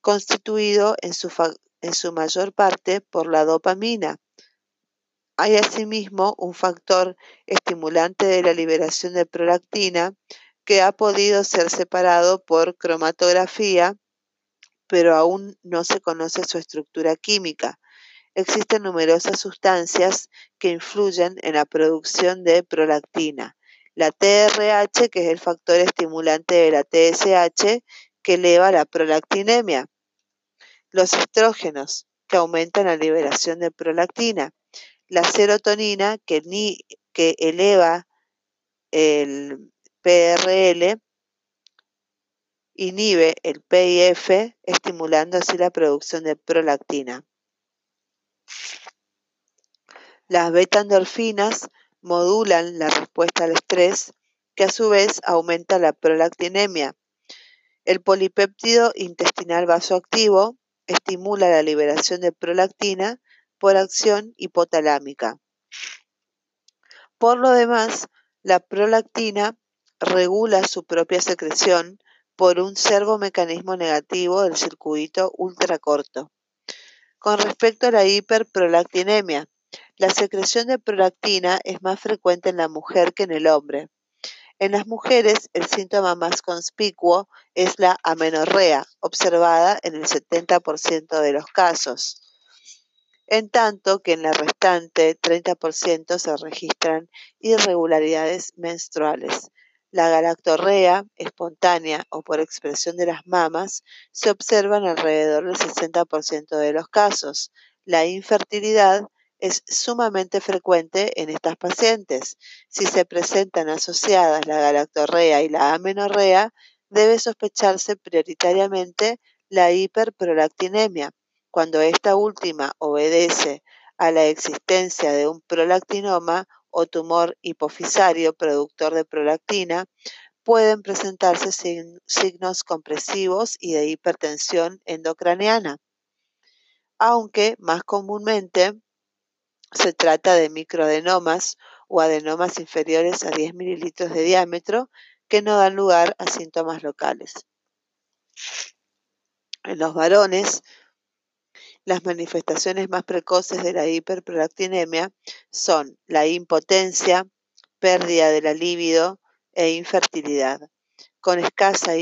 constituido en su, en su mayor parte por la dopamina, hay asimismo un factor estimulante de la liberación de prolactina que ha podido ser separado por cromatografía pero aún no se conoce su estructura química. Existen numerosas sustancias que influyen en la producción de prolactina. La TRH, que es el factor estimulante de la TSH, que eleva la prolactinemia. Los estrógenos, que aumentan la liberación de prolactina. La serotonina, que, eleva el PRL, inhibe el PIF, estimulando así la producción de prolactina. Las beta-endorfinas modulan la respuesta al estrés, que a su vez aumenta la prolactinemia. El polipéptido intestinal vasoactivo estimula la liberación de prolactina por acción hipotalámica. Por lo demás, la prolactina regula su propia secreción por un servomecanismo negativo del circuito ultracorto. Con respecto a la hiperprolactinemia, la secreción de prolactina es más frecuente en la mujer que en el hombre. En las mujeres, el síntoma más conspicuo es la amenorrea, observada en el 70% de los casos, en tanto que en la restante 30% se registran irregularidades menstruales. La galactorrea, espontánea o por expresión de las mamas, se observa en alrededor del 60% de los casos. La infertilidad es sumamente frecuente en estas pacientes. Si se presentan asociadas la galactorrea y la amenorrea, debe sospecharse prioritariamente la hiperprolactinemia. Cuando esta última obedece a la existencia de un prolactinoma o tumor hipofisario productor de prolactina, pueden presentarse signos compresivos y de hipertensión endocraneana, aunque más comúnmente se trata de microadenomas o adenomas inferiores a 10 mililitros de diámetro que no dan lugar a síntomas locales. En los varones, las manifestaciones más precoces de la hiperprolactinemia son la impotencia, pérdida de la libido e infertilidad. Con escasa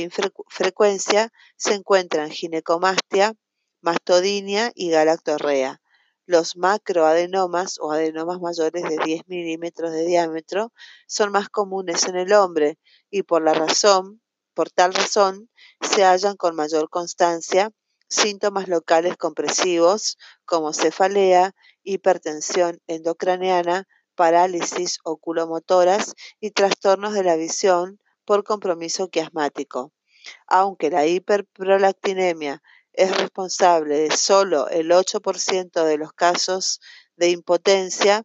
frecuencia se encuentran ginecomastia, mastodinia y galactorrea. Los macroadenomas o adenomas mayores de 10 milímetros de diámetro son más comunes en el hombre y por la razón, por tal razón, se hallan con mayor constancia síntomas locales compresivos como cefalea, hipertensión endocraneana, parálisis oculomotoras y trastornos de la visión por compromiso quiasmático. Aunque la hiperprolactinemia es responsable de solo el 8% de los casos de impotencia,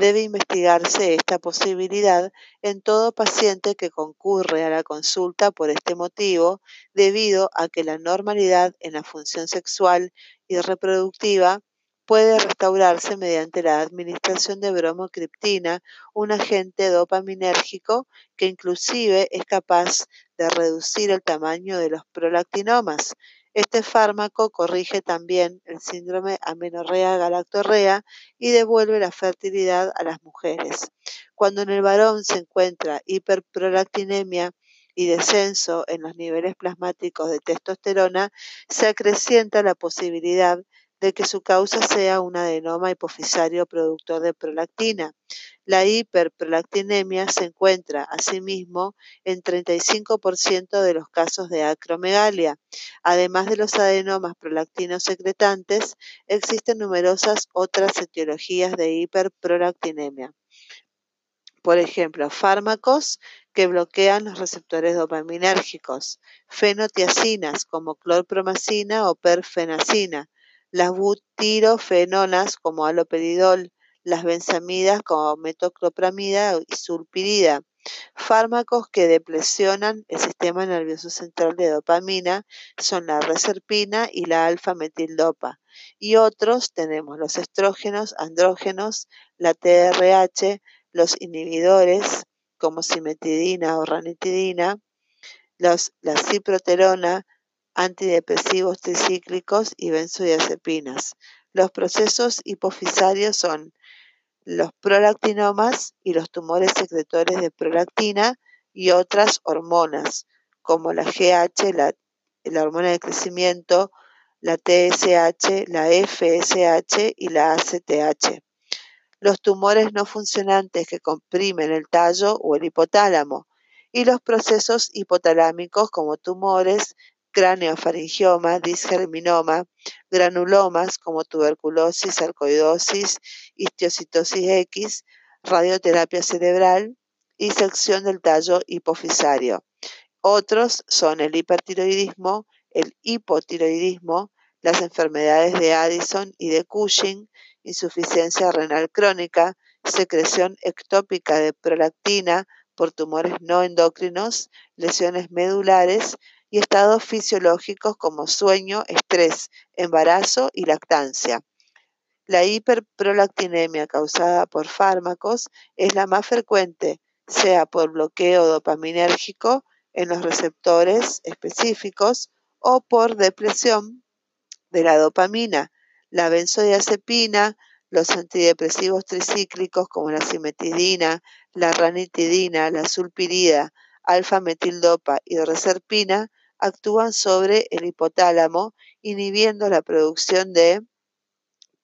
debe investigarse esta posibilidad en todo paciente que concurre a la consulta por este motivo, debido a que la normalidad en la función sexual y reproductiva puede restaurarse mediante la administración de bromocriptina, un agente dopaminérgico que inclusive es capaz de reducir el tamaño de los prolactinomas este fármaco corrige también el síndrome amenorrea-galactorrea y devuelve la fertilidad a las mujeres. Cuando en el varón se encuentra hiperprolactinemia y descenso en los niveles plasmáticos de testosterona, se acrecienta la posibilidad de que su causa sea un adenoma hipofisario productor de prolactina. La hiperprolactinemia se encuentra asimismo en 35% de los casos de acromegalia. Además de los adenomas prolactinos secretantes, existen numerosas otras etiologías de hiperprolactinemia. Por ejemplo, fármacos que bloquean los receptores dopaminérgicos, fenotiacinas como clorpromacina o perfenacina, las butirofenonas como aloperidol, las benzamidas como metoclopramida y sulpirida, fármacos que depresionan el sistema nervioso central de dopamina son la reserpina y la alfa-metildopa. Y otros tenemos los estrógenos, andrógenos, la TRH, los inhibidores como simetidina o ranitidina, los, la ciproterona, antidepresivos tricíclicos y benzodiazepinas. Los procesos hipofisarios son los prolactinomas y los tumores secretores de prolactina y otras hormonas, como la GH, la, hormona de crecimiento, la TSH, la FSH y la ACTH. Los tumores no funcionantes que comprimen el tallo o el hipotálamo y los procesos hipotalámicos como tumores, craneofaringioma, disgerminoma, granulomas como tuberculosis, sarcoidosis, histiocitosis X, radioterapia cerebral y sección del tallo hipofisario. Otros son el hipertiroidismo, el hipotiroidismo, las enfermedades de Addison y de Cushing, insuficiencia renal crónica, secreción ectópica de prolactina por tumores no endocrinos, lesiones medulares y estados fisiológicos como sueño, estrés, embarazo y lactancia. La hiperprolactinemia causada por fármacos es la más frecuente, sea por bloqueo dopaminérgico en los receptores específicos o por depresión de la dopamina, la benzodiazepina, los antidepresivos tricíclicos como la simetidina, la ranitidina, la sulpirida, alfa-metildopa y reserpina actúan sobre el hipotálamo inhibiendo la producción de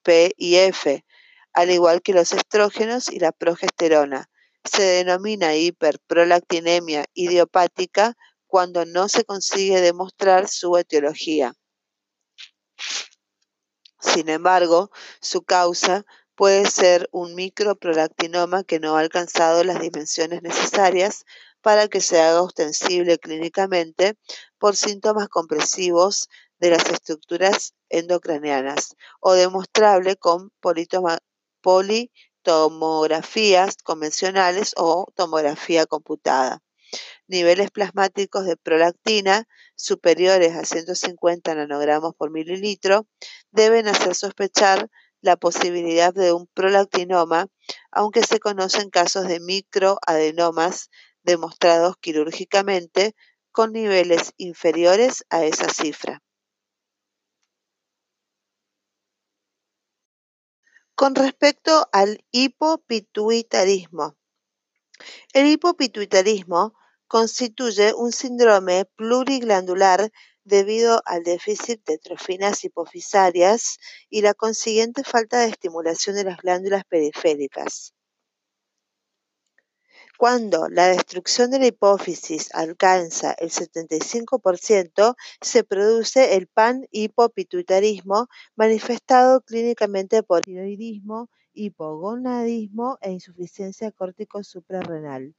P y F, al igual que los estrógenos y la progesterona. Se denomina hiperprolactinemia idiopática cuando no se consigue demostrar su etiología. Sin embargo, su causa puede ser un microprolactinoma que no ha alcanzado las dimensiones necesarias para que se haga ostensible clínicamente por síntomas compresivos de las estructuras endocranianas o demostrable con politomografías convencionales o tomografía computada. Niveles plasmáticos de prolactina superiores a 150 nanogramos por mililitro deben hacer sospechar la posibilidad de un prolactinoma, aunque se conocen casos de microadenomas demostrados quirúrgicamente con niveles inferiores a esa cifra. Con respecto al hipopituitarismo. El hipopituitarismo constituye un síndrome pluriglandular debido al déficit de trofinas hipofisarias y la consiguiente falta de estimulación de las glándulas periféricas. Cuando la destrucción de la hipófisis alcanza el 75%, se produce el panhipopituitarismo manifestado clínicamente por tiroidismo, hipogonadismo e insuficiencia córtico suprarrenal.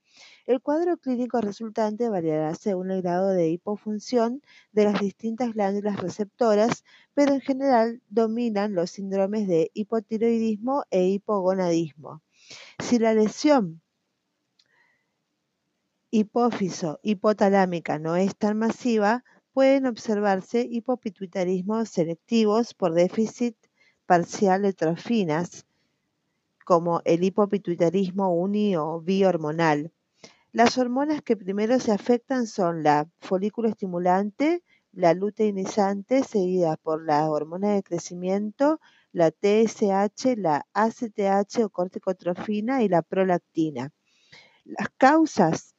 El cuadro clínico resultante variará según el grado de hipofunción de las distintas glándulas receptoras, pero en general dominan los síndromes de hipotiroidismo e hipogonadismo. Si la lesión hipófiso hipotalámica no es tan masiva, pueden observarse hipopituitarismos selectivos por déficit parcial de trofinas, como el hipopituitarismo uni o bihormonal. Las hormonas que primero se afectan son la folículo estimulante, la luteinizante, seguida por la hormona de crecimiento, la TSH, la ACTH o corticotrofina y la prolactina. Las causas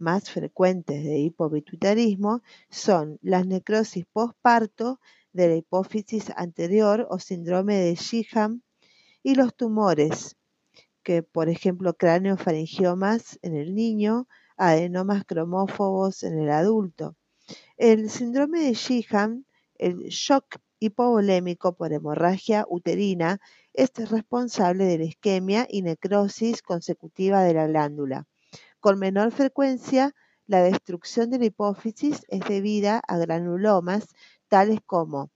más frecuentes de hipopituitarismo son las necrosis postparto de la hipófisis anterior o síndrome de Sheehan y los tumores, que por ejemplo cráneofaringiomas en el niño, adenomas cromófobos en el adulto. El síndrome de Sheehan, el shock hipovolémico por hemorragia uterina, es responsable de la isquemia y necrosis consecutiva de la glándula. Con menor frecuencia, la destrucción de la hipófisis es debida a granulomas tales como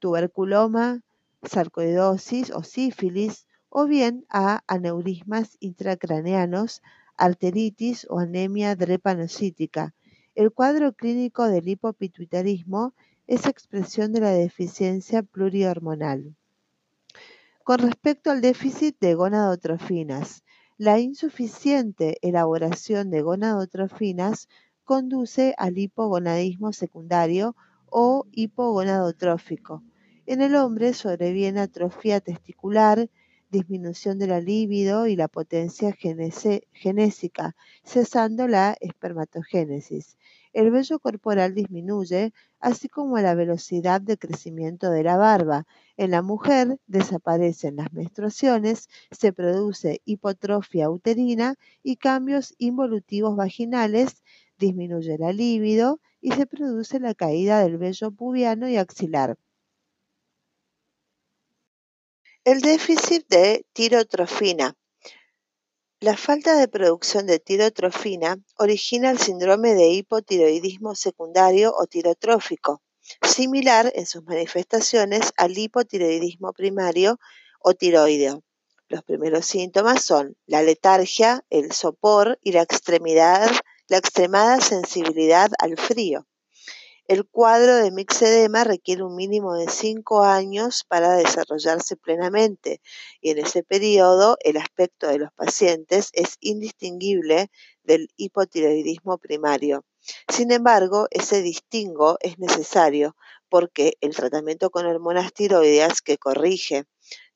tuberculoma, sarcoidosis o sífilis, o bien a aneurismas intracraneanos, arteritis o anemia drepanocítica. El cuadro clínico del hipopituitarismo es expresión de la deficiencia plurihormonal. Con respecto al déficit de gonadotrofinas, la insuficiente elaboración de gonadotrofinas conduce al hipogonadismo secundario o hipogonadotrófico, en el hombre sobreviene atrofia testicular, disminución de la libido y la potencia genésica, cesando la espermatogénesis. El vello corporal disminuye, así como la velocidad de crecimiento de la barba. En la mujer desaparecen las menstruaciones, se produce hipotrofia uterina y cambios involutivos vaginales, disminuye la libido y se produce la caída del vello pubiano y axilar. El déficit de tirotrofina. La falta de producción de tirotrofina origina el síndrome de hipotiroidismo secundario o tirotrófico, similar en sus manifestaciones al hipotiroidismo primario o tiroideo. Los primeros síntomas son la letargia, el sopor y la extremidad, la extremada sensibilidad al frío. El cuadro de mixedema requiere un mínimo de cinco años para desarrollarse plenamente y en ese periodo el aspecto de los pacientes es indistinguible del hipotiroidismo primario. Sin embargo, ese distingo es necesario porque el tratamiento con hormonas tiroideas que corrige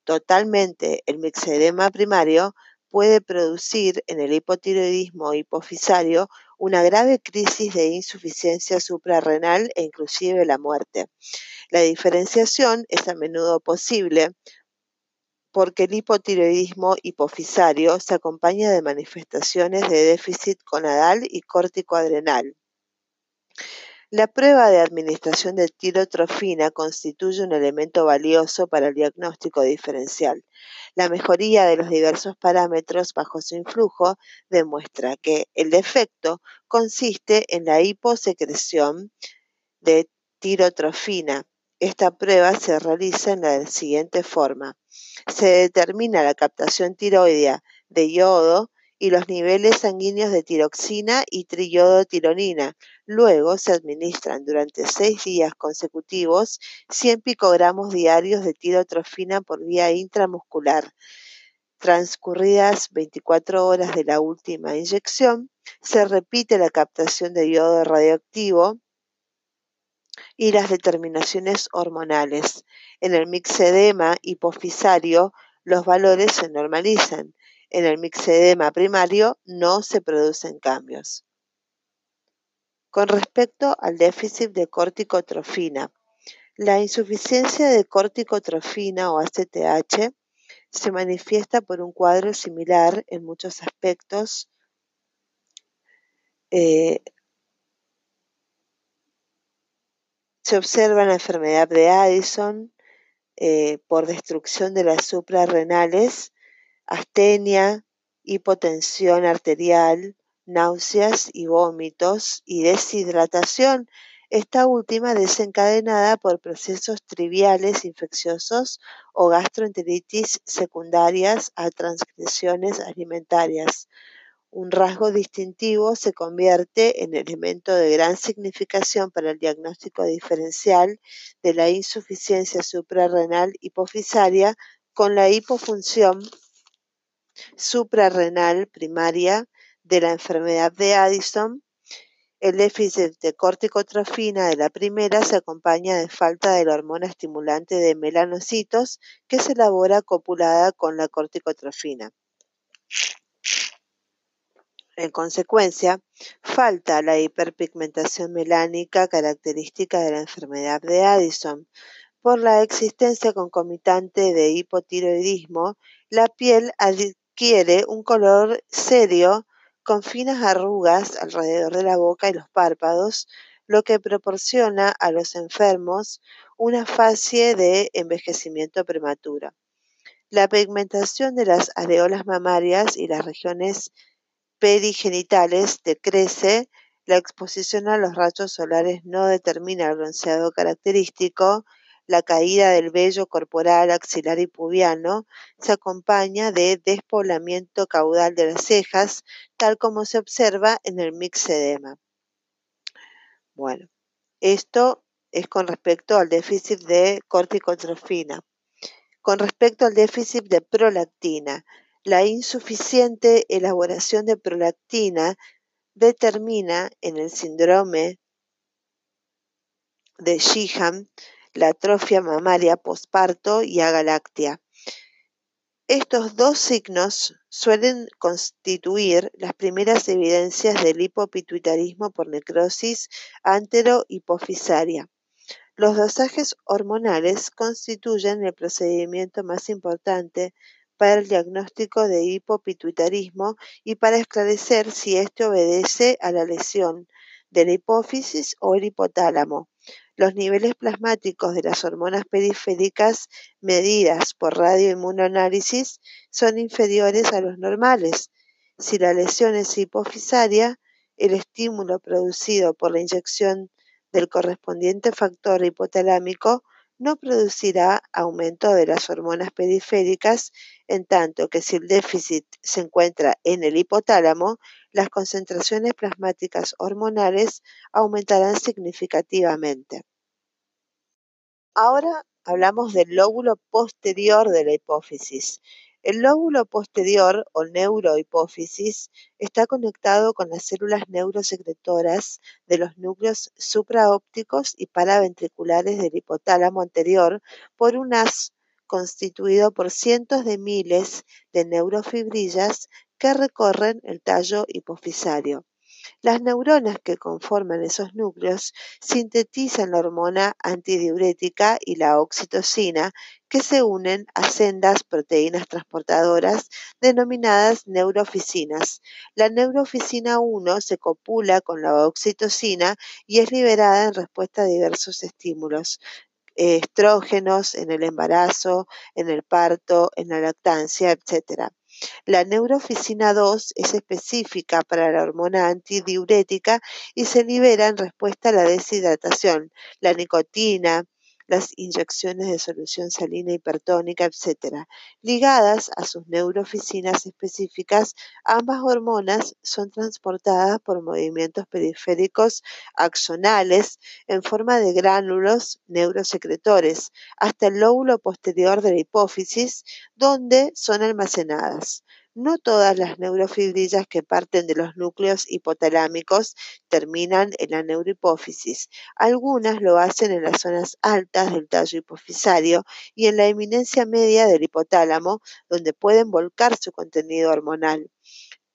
totalmente el mixedema primario puede producir en el hipotiroidismo hipofisario una grave crisis de insuficiencia suprarrenal e inclusive la muerte. La diferenciación es a menudo posible porque el hipotiroidismo hipofisario se acompaña de manifestaciones de déficit conadal y córtico-adrenal. La prueba de administración de tirotrofina constituye un elemento valioso para el diagnóstico diferencial. La mejoría de los diversos parámetros bajo su influjo demuestra que el defecto consiste en la hiposecreción de tirotrofina. Esta prueba se realiza en la siguiente forma. Se determina la captación tiroidea de yodo y los niveles sanguíneos de tiroxina y triyodotironina. Luego se administran durante seis días consecutivos 100 picogramos diarios de tirotrofina por vía intramuscular. Transcurridas 24 horas de la última inyección, se repite la captación de yodo radioactivo y las determinaciones hormonales. En el mixedema hipofisario, los valores se normalizan en el mixedema primario no se producen cambios. Con respecto al déficit de corticotrofina, la insuficiencia de corticotrofina o ACTH se manifiesta por un cuadro similar en muchos aspectos eh, se observa la enfermedad de Addison eh, por destrucción de las suprarrenales astenia, hipotensión arterial, náuseas y vómitos y deshidratación, esta última desencadenada por procesos triviales infecciosos o gastroenteritis secundarias a transgresiones alimentarias. Un rasgo distintivo se convierte en elemento de gran significación para el diagnóstico diferencial de la insuficiencia suprarrenal hipofisaria con la hipofunción suprarrenal primaria de la enfermedad de Addison, el déficit de corticotrofina de la primera se acompaña de falta de la hormona estimulante de melanocitos que se elabora copulada con la corticotrofina. En consecuencia, falta la hiperpigmentación melánica característica de la enfermedad de Addison. Por la existencia concomitante de hipotiroidismo, la piel adquiere un color serio con finas arrugas alrededor de la boca y los párpados, lo que proporciona a los enfermos una fase de envejecimiento prematuro. La pigmentación de las areolas mamarias y las regiones perigenitales decrece, la exposición a los rayos solares no determina el bronceado característico, la caída del vello corporal axilar y pubiano se acompaña de despoblamiento caudal de las cejas, tal como se observa en el mixedema. Bueno, esto es con respecto al déficit de corticotrofina. Con respecto al déficit de prolactina, la insuficiente elaboración de prolactina determina en el síndrome de Sheehan la atrofia mamaria posparto y agaláctea. Estos dos signos suelen constituir las primeras evidencias del hipopituitarismo por necrosis antero-hipofisaria. Los dosajes hormonales constituyen el procedimiento más importante para el diagnóstico de hipopituitarismo y para esclarecer si éste obedece a la lesión de la hipófisis o el hipotálamo. Los niveles plasmáticos de las hormonas periféricas medidas por radioinmunoanálisis son inferiores a los normales. Si la lesión es hipofisaria, el estímulo producido por la inyección del correspondiente factor hipotalámico no producirá aumento de las hormonas periféricas, en tanto que si el déficit se encuentra en el hipotálamo, las concentraciones plasmáticas hormonales aumentarán significativamente. Ahora hablamos del lóbulo posterior de la hipófisis. El lóbulo posterior o neurohipófisis está conectado con las células neurosecretoras de los núcleos supraópticos y paraventriculares del hipotálamo anterior por un haz constituido por cientos de miles de neurofibrillas que recorren el tallo hipofisario. Las neuronas que conforman esos núcleos sintetizan la hormona antidiurética y la oxitocina, que se unen a sendas proteínas transportadoras denominadas neurofisinas. La neurofisina 1 se copula con la oxitocina y es liberada en respuesta a diversos estímulos estrógenos en el embarazo, en el parto, en la lactancia, etc. La neurofisina 2 es específica para la hormona antidiurética y se libera en respuesta a la deshidratación, la nicotina, las inyecciones de solución salina hipertónica, etc. Ligadas a sus neurofisinas específicas, ambas hormonas son transportadas por movimientos periféricos axonales en forma de gránulos neurosecretores hasta el lóbulo posterior de la hipófisis, donde son almacenadas. No todas las neurofibrillas que parten de los núcleos hipotalámicos terminan en la neurohipófisis. Algunas lo hacen en las zonas altas del tallo hipofisario y en la eminencia media del hipotálamo, donde pueden volcar su contenido hormonal.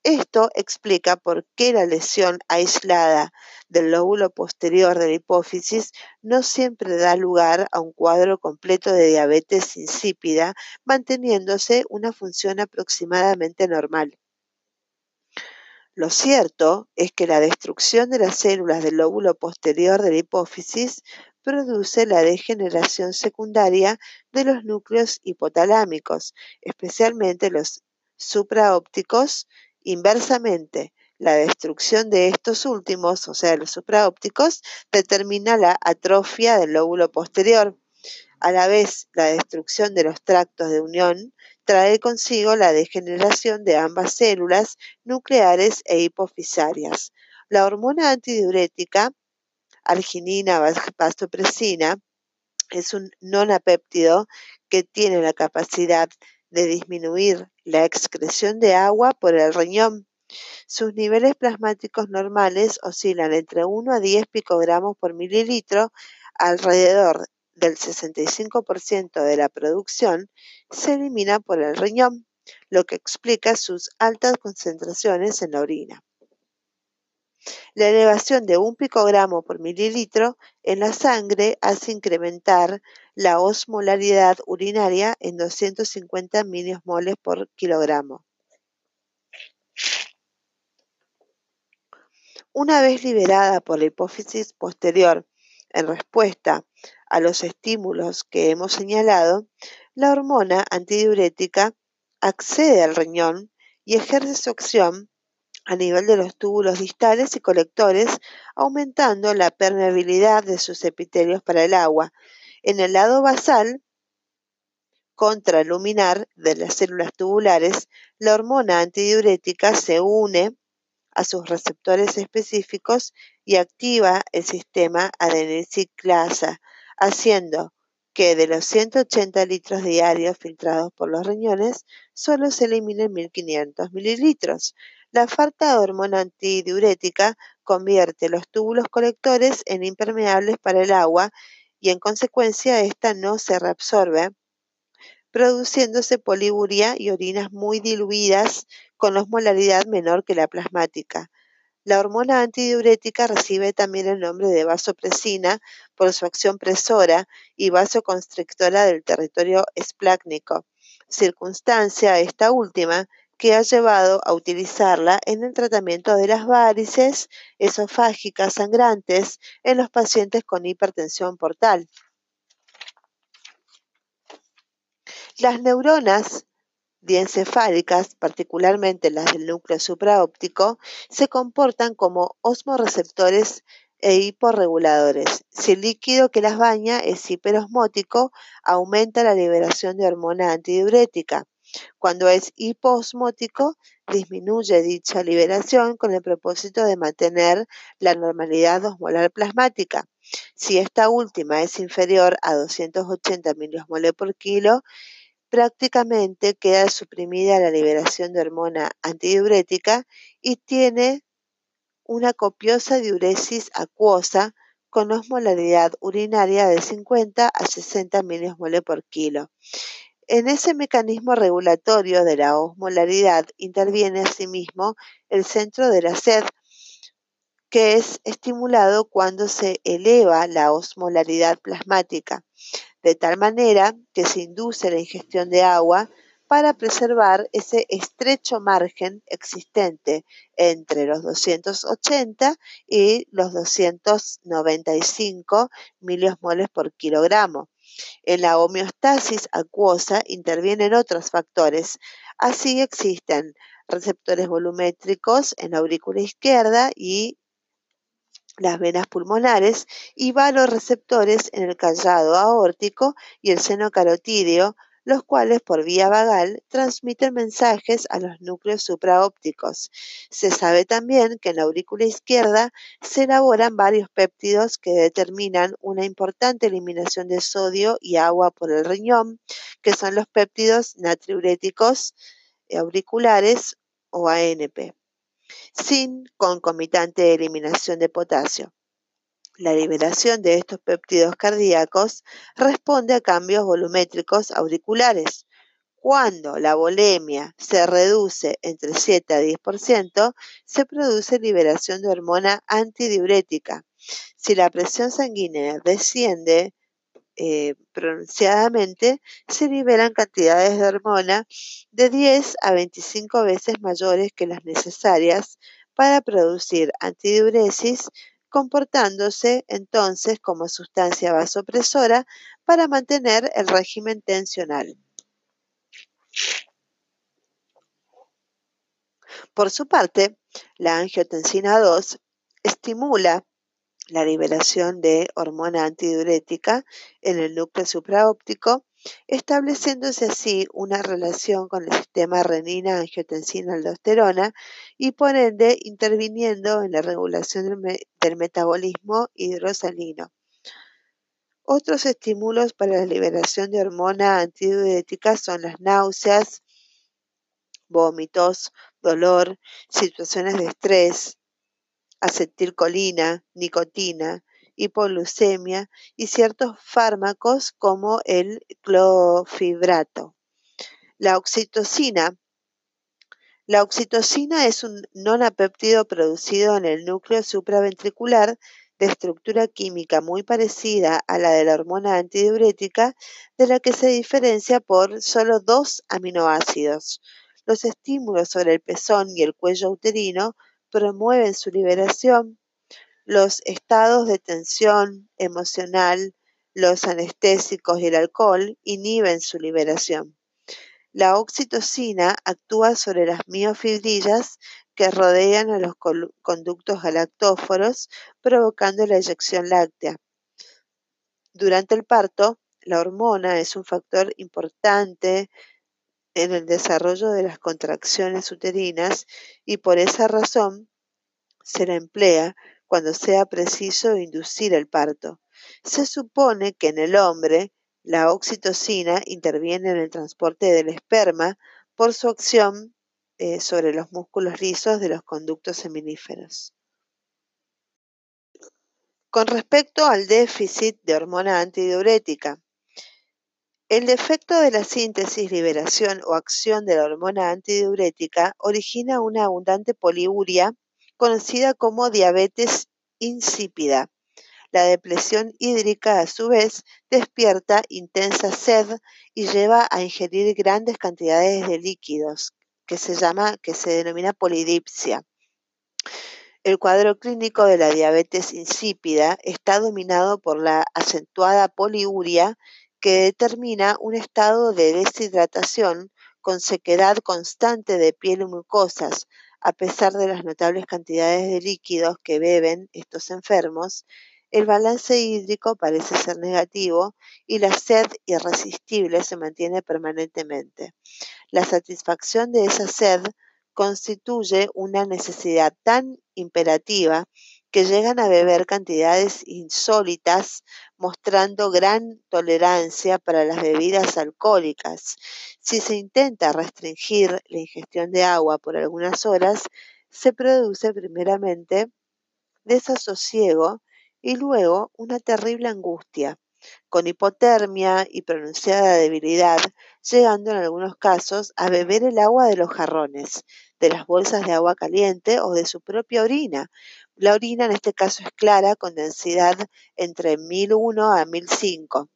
Esto explica por qué la lesión aislada del lóbulo posterior de la hipófisis no siempre da lugar a un cuadro completo de diabetes insípida, manteniéndose una función aproximadamente normal. Lo cierto es que la destrucción de las células del lóbulo posterior de la hipófisis produce la degeneración secundaria de los núcleos hipotalámicos, especialmente los supraópticos Inversamente, la destrucción de estos últimos, o sea, los supraópticos, determina la atrofia del lóbulo posterior. A la vez, la destrucción de los tractos de unión trae consigo la degeneración de ambas células nucleares e hipofisarias. La hormona antidiurética, arginina vasopresina, es un nonapéptido que tiene la capacidad de disminuir la excreción de agua por el riñón. Sus niveles plasmáticos normales oscilan entre 1 a 10 picogramos por mililitro, alrededor del 65% de la producción se elimina por el riñón, lo que explica sus altas concentraciones en la orina. La elevación de un picogramo por mililitro en la sangre hace incrementar la osmolaridad urinaria en 250 moles por kilogramo. Una vez liberada por la hipófisis posterior en respuesta a los estímulos que hemos señalado, la hormona antidiurética accede al riñón y ejerce su acción a nivel de los túbulos distales y colectores, aumentando la permeabilidad de sus epitelios para el agua. En el lado basal, contraluminar de las células tubulares, la hormona antidiurética se une a sus receptores específicos y activa el sistema adenosiclasa, haciendo que de los 180 litros diarios filtrados por los riñones, solo se eliminen 1.500 mililitros. La falta de hormona antidiurética convierte los túbulos colectores en impermeables para el agua y en consecuencia esta no se reabsorbe produciéndose poliuria y orinas muy diluidas con osmolaridad menor que la plasmática. La hormona antidiurética recibe también el nombre de vasopresina por su acción presora y vasoconstrictora del territorio esplácnico, circunstancia esta última que ha llevado a utilizarla en el tratamiento de las varices esofágicas sangrantes en los pacientes con hipertensión portal. Las neuronas diencefálicas, particularmente las del núcleo supraóptico, se comportan como osmoreceptores e hiporreguladores. Si el líquido que las baña es hiperosmótico, aumenta la liberación de hormona antidiurética. Cuando es hiposmótico, disminuye dicha liberación con el propósito de mantener la normalidad osmolar plasmática. Si esta última es inferior a 280 miliosmoles por kilo, prácticamente queda suprimida la liberación de hormona antidiurética y tiene una copiosa diuresis acuosa con osmolaridad urinaria de 50 a 60 miliosmoles por kilo. En ese mecanismo regulatorio de la osmolaridad interviene asimismo el centro de la sed, que es estimulado cuando se eleva la osmolaridad plasmática de tal manera que se induce la ingestión de agua para preservar ese estrecho margen existente entre los 280 y los 295 miliosmoles por kilogramo. En la homeostasis acuosa intervienen otros factores. Así existen receptores volumétricos en la aurícula izquierda y las venas pulmonares y receptores en el callado aórtico y el seno carotídeo, los cuales por vía vagal transmiten mensajes a los núcleos supraópticos. Se sabe también que en la aurícula izquierda se elaboran varios péptidos que determinan una importante eliminación de sodio y agua por el riñón, que son los péptidos natriuréticos auriculares o ANP sin concomitante eliminación de potasio. La liberación de estos péptidos cardíacos responde a cambios volumétricos auriculares. Cuando la volemia se reduce entre 7 a 10%, se produce liberación de hormona antidiurética. Si la presión sanguínea desciende eh, pronunciadamente, se liberan cantidades de hormona de 10 a 25 veces mayores que las necesarias para producir antidiuresis, comportándose entonces como sustancia vasopresora para mantener el régimen tensional. Por su parte, la angiotensina 2 estimula la liberación de hormona antidiurética en el núcleo supraóptico, estableciéndose así una relación con el sistema renina-angiotensina-aldosterona y por ende interviniendo en la regulación del, metabolismo hidrosalino. Otros estímulos para la liberación de hormona antidiurética son las náuseas, vómitos, dolor, situaciones de estrés, acetilcolina, nicotina, hipoglucemia y ciertos fármacos como el clofibrato. La oxitocina. La oxitocina es un nonapéptido producido en el núcleo supraventricular de estructura química muy parecida a la de la hormona antidiurética, de la que se diferencia por solo dos aminoácidos. Los estímulos sobre el pezón y el cuello uterino promueven su liberación, los estados de tensión emocional, los anestésicos y el alcohol inhiben su liberación. La oxitocina actúa sobre las miofibrillas que rodean a los conductos galactóforos, provocando la eyección láctea. Durante el parto, la hormona es un factor importante en el desarrollo de las contracciones uterinas y por esa razón se la emplea cuando sea preciso inducir el parto. Se supone que en el hombre la oxitocina interviene en el transporte del esperma por su acción eh, sobre los músculos lisos de los conductos seminíferos. Con respecto al déficit de hormona antidiurética, El defecto de la síntesis, liberación o acción de la hormona antidiurética origina una abundante poliuria conocida como diabetes insípida. La depresión hídrica, a su vez, despierta intensa sed y lleva a ingerir grandes cantidades de líquidos, que se llama, que se denomina polidipsia. El cuadro clínico de la diabetes insípida está dominado por la acentuada poliuria que determina un estado de deshidratación con sequedad constante de piel y mucosas, a pesar de las notables cantidades de líquidos que beben estos enfermos, el balance hídrico parece ser negativo y la sed irresistible se mantiene permanentemente. La satisfacción de esa sed constituye una necesidad tan imperativa que llegan a beber cantidades insólitas, mostrando gran tolerancia para las bebidas alcohólicas. Si se intenta restringir la ingestión de agua por algunas horas, se produce primeramente desasosiego y luego una terrible angustia, con hipotermia y pronunciada debilidad, llegando en algunos casos a beber el agua de los jarrones, de las bolsas de agua caliente o de su propia orina, la orina en este caso es clara con densidad entre 1001 a 1005.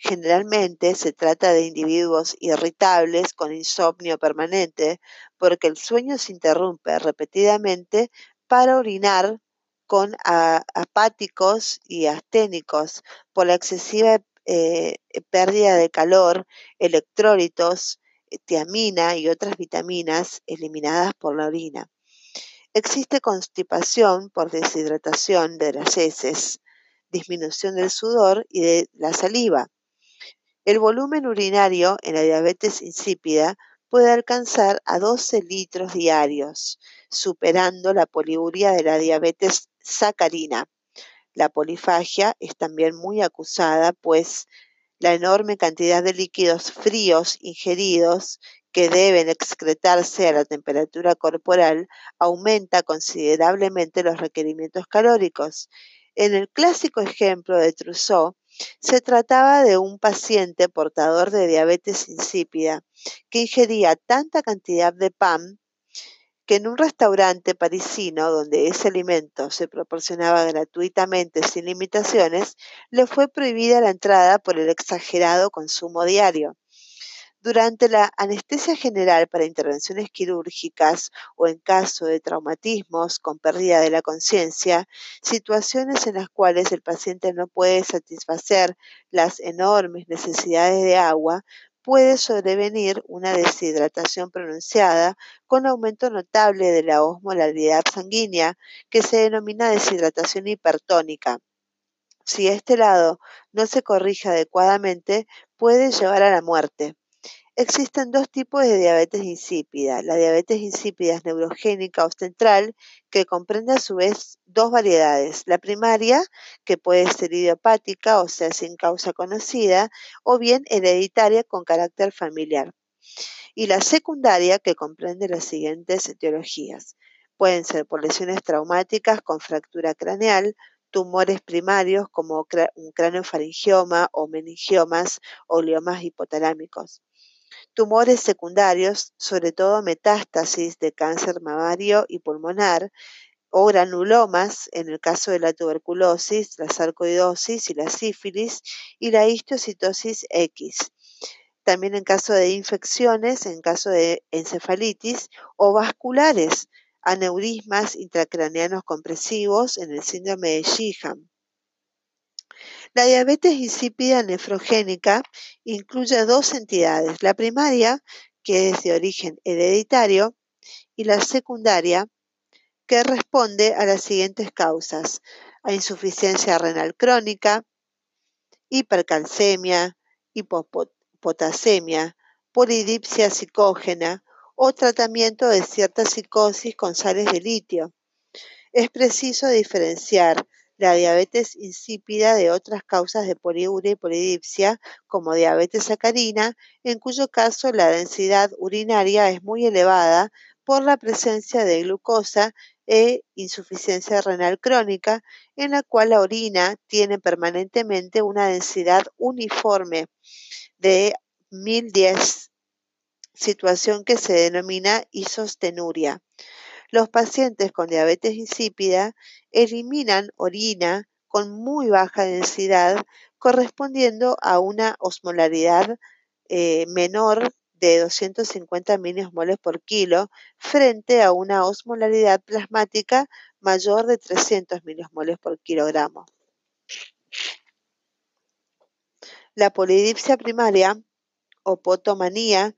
Generalmente se trata de individuos irritables con insomnio permanente porque el sueño se interrumpe repetidamente para orinar con apáticos y asténicos por la excesiva eh, pérdida de calor, electrólitos, tiamina y otras vitaminas eliminadas por la orina. Existe constipación por deshidratación de las heces, disminución del sudor y de la saliva. El volumen urinario en la diabetes insípida puede alcanzar a 12 litros diarios, superando la poliuria de la diabetes sacarina. La polifagia es también muy acusada, pues la enorme cantidad de líquidos fríos ingeridos que deben excretarse a la temperatura corporal aumenta considerablemente los requerimientos calóricos. En el clásico ejemplo de Trousseau, se trataba de un paciente portador de diabetes insípida que ingería tanta cantidad de pan que en un restaurante parisino donde ese alimento se proporcionaba gratuitamente sin limitaciones, le fue prohibida la entrada por el exagerado consumo diario. Durante la anestesia general para intervenciones quirúrgicas o en caso de traumatismos con pérdida de la conciencia, situaciones en las cuales el paciente no puede satisfacer las enormes necesidades de agua, puede sobrevenir una deshidratación pronunciada con aumento notable de la osmolaridad sanguínea, que se denomina deshidratación hipertónica. Si este lado no se corrige adecuadamente, puede llevar a la muerte. Existen dos tipos de diabetes insípida. La diabetes insípida neurogénica o central, que comprende a su vez dos variedades. La primaria, que puede ser idiopática, o sea, sin causa conocida, o bien hereditaria con carácter familiar. Y la secundaria, que comprende las siguientes etiologías. Pueden ser por lesiones traumáticas con fractura craneal, tumores primarios como un craneofaringioma o meningiomas o gliomas hipotalámicos tumores secundarios, sobre todo metástasis de cáncer mamario y pulmonar, o granulomas en el caso de la tuberculosis, la sarcoidosis y la sífilis, y la histocitosis X. También en caso de infecciones, en caso de encefalitis o vasculares, aneurismas intracraneanos compresivos en el síndrome de Sheehan. La diabetes insípida nefrogénica incluye dos entidades, la primaria, que es de origen hereditario, y la secundaria, que responde a las siguientes causas, a insuficiencia renal crónica, hipercalcemia, hipopotasemia, polidipsia psicógena o tratamiento de cierta psicosis con sales de litio. Es preciso diferenciar la diabetes insípida de otras causas de poliuria y polidipsia, como diabetes sacarina, en cuyo caso la densidad urinaria es muy elevada por la presencia de glucosa e insuficiencia renal crónica, en la cual la orina tiene permanentemente una densidad uniforme. de 1010, situación que se denomina isostenuria. Los pacientes con diabetes insípida eliminan orina con muy baja densidad correspondiendo a una osmolaridad eh, menor de 250 moles por kilo frente a una osmolaridad plasmática mayor de 300 moles por kilogramo. La polidipsia primaria o potomanía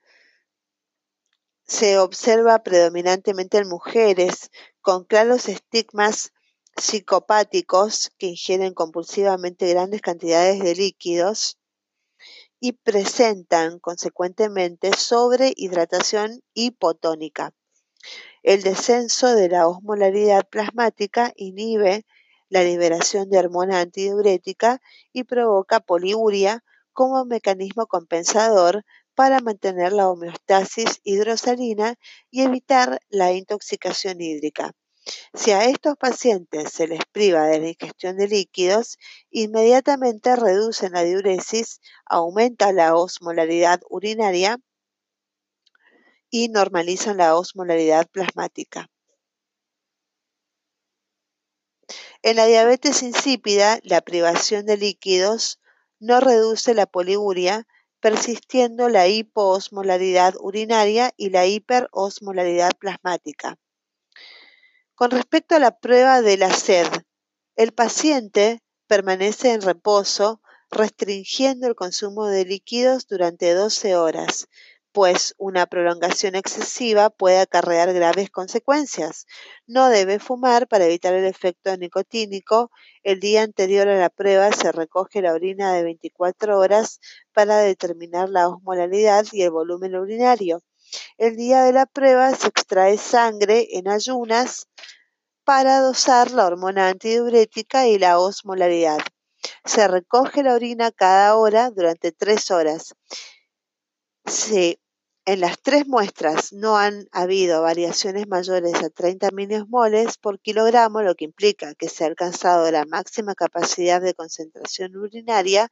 se observa predominantemente en mujeres con claros estigmas psicopáticos que ingieren compulsivamente grandes cantidades de líquidos y presentan consecuentemente sobrehidratación hipotónica. El descenso de la osmolaridad plasmática inhibe la liberación de hormona antidiurética y provoca poliuria como mecanismo compensador para mantener la homeostasis hidrosalina y evitar la intoxicación hídrica. Si a estos pacientes se les priva de la ingestión de líquidos, inmediatamente reducen la diuresis, aumenta la osmolaridad urinaria y normalizan la osmolaridad plasmática. En la diabetes insípida, la privación de líquidos no reduce la poliuria, persistiendo la hipoosmolaridad urinaria y la hiperosmolaridad plasmática. Con respecto a la prueba de la sed, el paciente permanece en reposo restringiendo el consumo de líquidos durante 12 horas, pues una prolongación excesiva puede acarrear graves consecuencias. No debe fumar para evitar el efecto nicotínico. El día anterior a la prueba se recoge la orina de 24 horas para determinar la osmolaridad y el volumen urinario. El día de la prueba se extrae sangre en ayunas para dosar la hormona antidiurética y la osmolaridad. Se recoge la orina cada hora durante tres horas. Si en las tres muestras no han habido variaciones mayores a 30 moles por kilogramo, lo que implica que se ha alcanzado la máxima capacidad de concentración urinaria,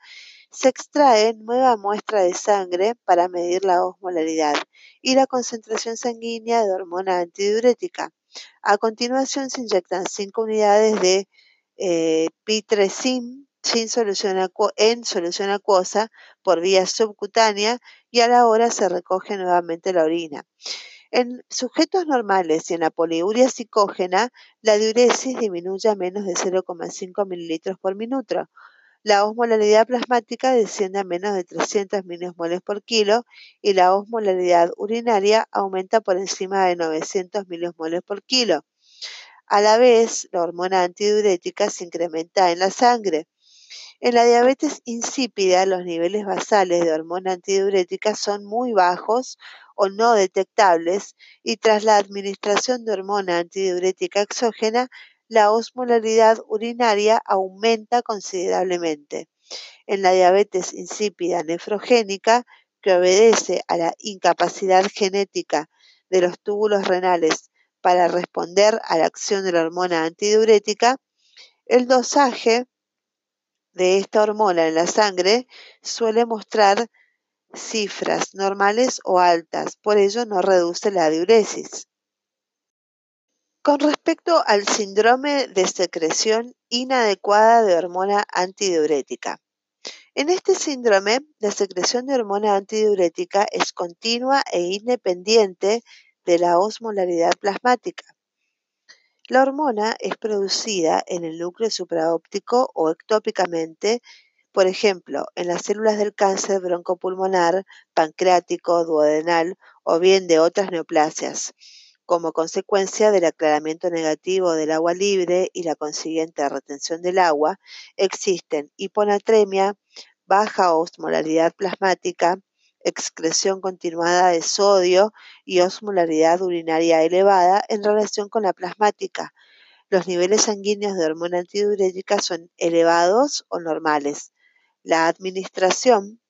se extrae nueva muestra de sangre para medir la osmolaridad y la concentración sanguínea de hormona antidiurética. A continuación se inyectan 5 unidades de eh, pitresin sin solución en solución acuosa por vía subcutánea y a la hora se recoge nuevamente la orina. En sujetos normales y en la poliuria psicógena, la diuresis disminuye a menos de 0,5 mililitros por minuto. La osmolaridad plasmática desciende a menos de 300 milimoles por kilo y la osmolaridad urinaria aumenta por encima de 900 milimoles por kilo. A la vez, la hormona antidiurética se incrementa en la sangre. En la diabetes insípida, los niveles basales de hormona antidiurética son muy bajos o no detectables y tras la administración de hormona antidiurética exógena, la osmolaridad urinaria aumenta considerablemente. En la diabetes insípida nefrogénica, que obedece a la incapacidad genética de los túbulos renales para responder a la acción de la hormona antidiurética, el dosaje de esta hormona en la sangre suele mostrar cifras normales o altas, por ello no reduce la diuresis. Con respecto al síndrome de secreción inadecuada de hormona antidiurética. En este síndrome, la secreción de hormona antidiurética es continua e independiente de la osmolaridad plasmática. La hormona es producida en el núcleo supraóptico o ectópicamente, por ejemplo, en las células del cáncer broncopulmonar, pancreático, duodenal o bien de otras neoplasias, como consecuencia del aclaramiento negativo del agua libre y la consiguiente retención del agua, existen hiponatremia, baja osmolaridad plasmática, excreción continuada de sodio y osmolaridad urinaria elevada en relación con la plasmática. Los niveles sanguíneos de hormona antidiurética son elevados o normales. La administración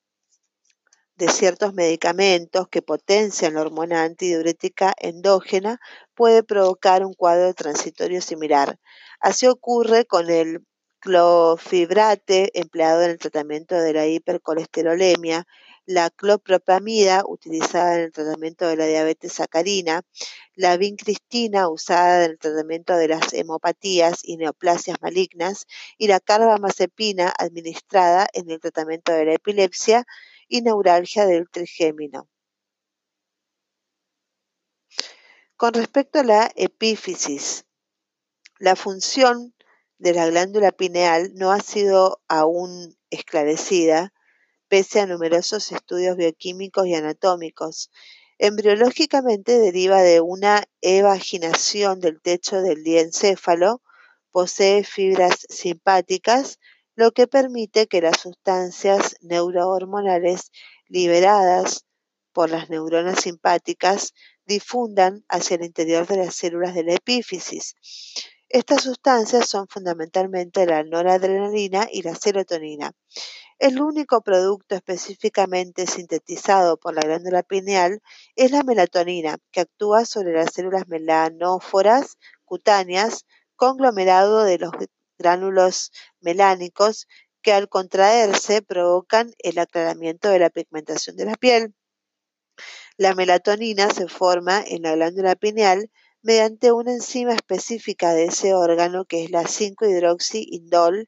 de ciertos medicamentos que potencian la hormona antidiurética endógena puede provocar un cuadro transitorio similar. Así ocurre con el clofibrate empleado en el tratamiento de la hipercolesterolemia, la clopropamida, utilizada en el tratamiento de la diabetes sacarina, la vincristina, usada en el tratamiento de las hemopatías y neoplasias malignas, y la carbamazepina, administrada en el tratamiento de la epilepsia y neuralgia del trigémino. Con respecto a la epífisis, la función de la glándula pineal no ha sido aún esclarecida, pese a numerosos estudios bioquímicos y anatómicos. Embriológicamente deriva de una evaginación del techo del diencéfalo, posee fibras simpáticas, lo que permite que las sustancias neurohormonales liberadas por las neuronas simpáticas difundan hacia el interior de las células de la epífisis. Estas sustancias son fundamentalmente la noradrenalina y la serotonina. El único producto específicamente sintetizado por la glándula pineal es la melatonina, que actúa sobre las células melanóforas cutáneas, conglomerado de los gránulos melánicos que al contraerse provocan el aclaramiento de la pigmentación de la piel. La melatonina se forma en la glándula pineal mediante una enzima específica de ese órgano que es la 5-hidroxiindol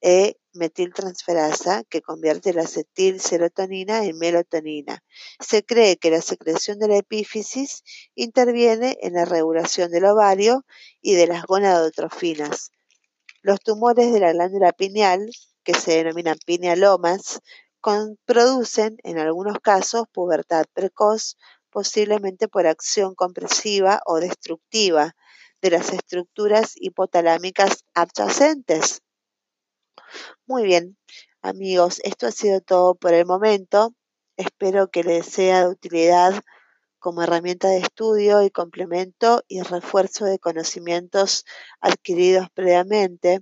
E metiltransferasa que convierte la acetilserotonina en melatonina. Se cree que la secreción de la epífisis interviene en la regulación del ovario y de las gonadotrofinas. Los tumores de la glándula pineal, que se denominan pinealomas, producen en algunos casos pubertad precoz, posiblemente por acción compresiva o destructiva de las estructuras hipotalámicas adyacentes. Muy bien, amigos, esto ha sido todo por el momento. Espero que les sea de utilidad como herramienta de estudio y complemento y refuerzo de conocimientos adquiridos previamente.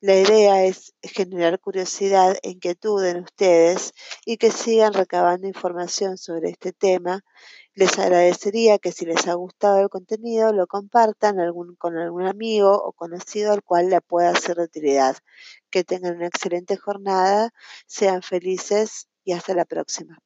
La idea es generar curiosidad e inquietud en ustedes y que sigan recabando información sobre este tema. Les agradecería que si les ha gustado el contenido lo compartan con algún amigo o conocido al cual le pueda ser de utilidad. Que tengan una excelente jornada, sean felices y hasta la próxima.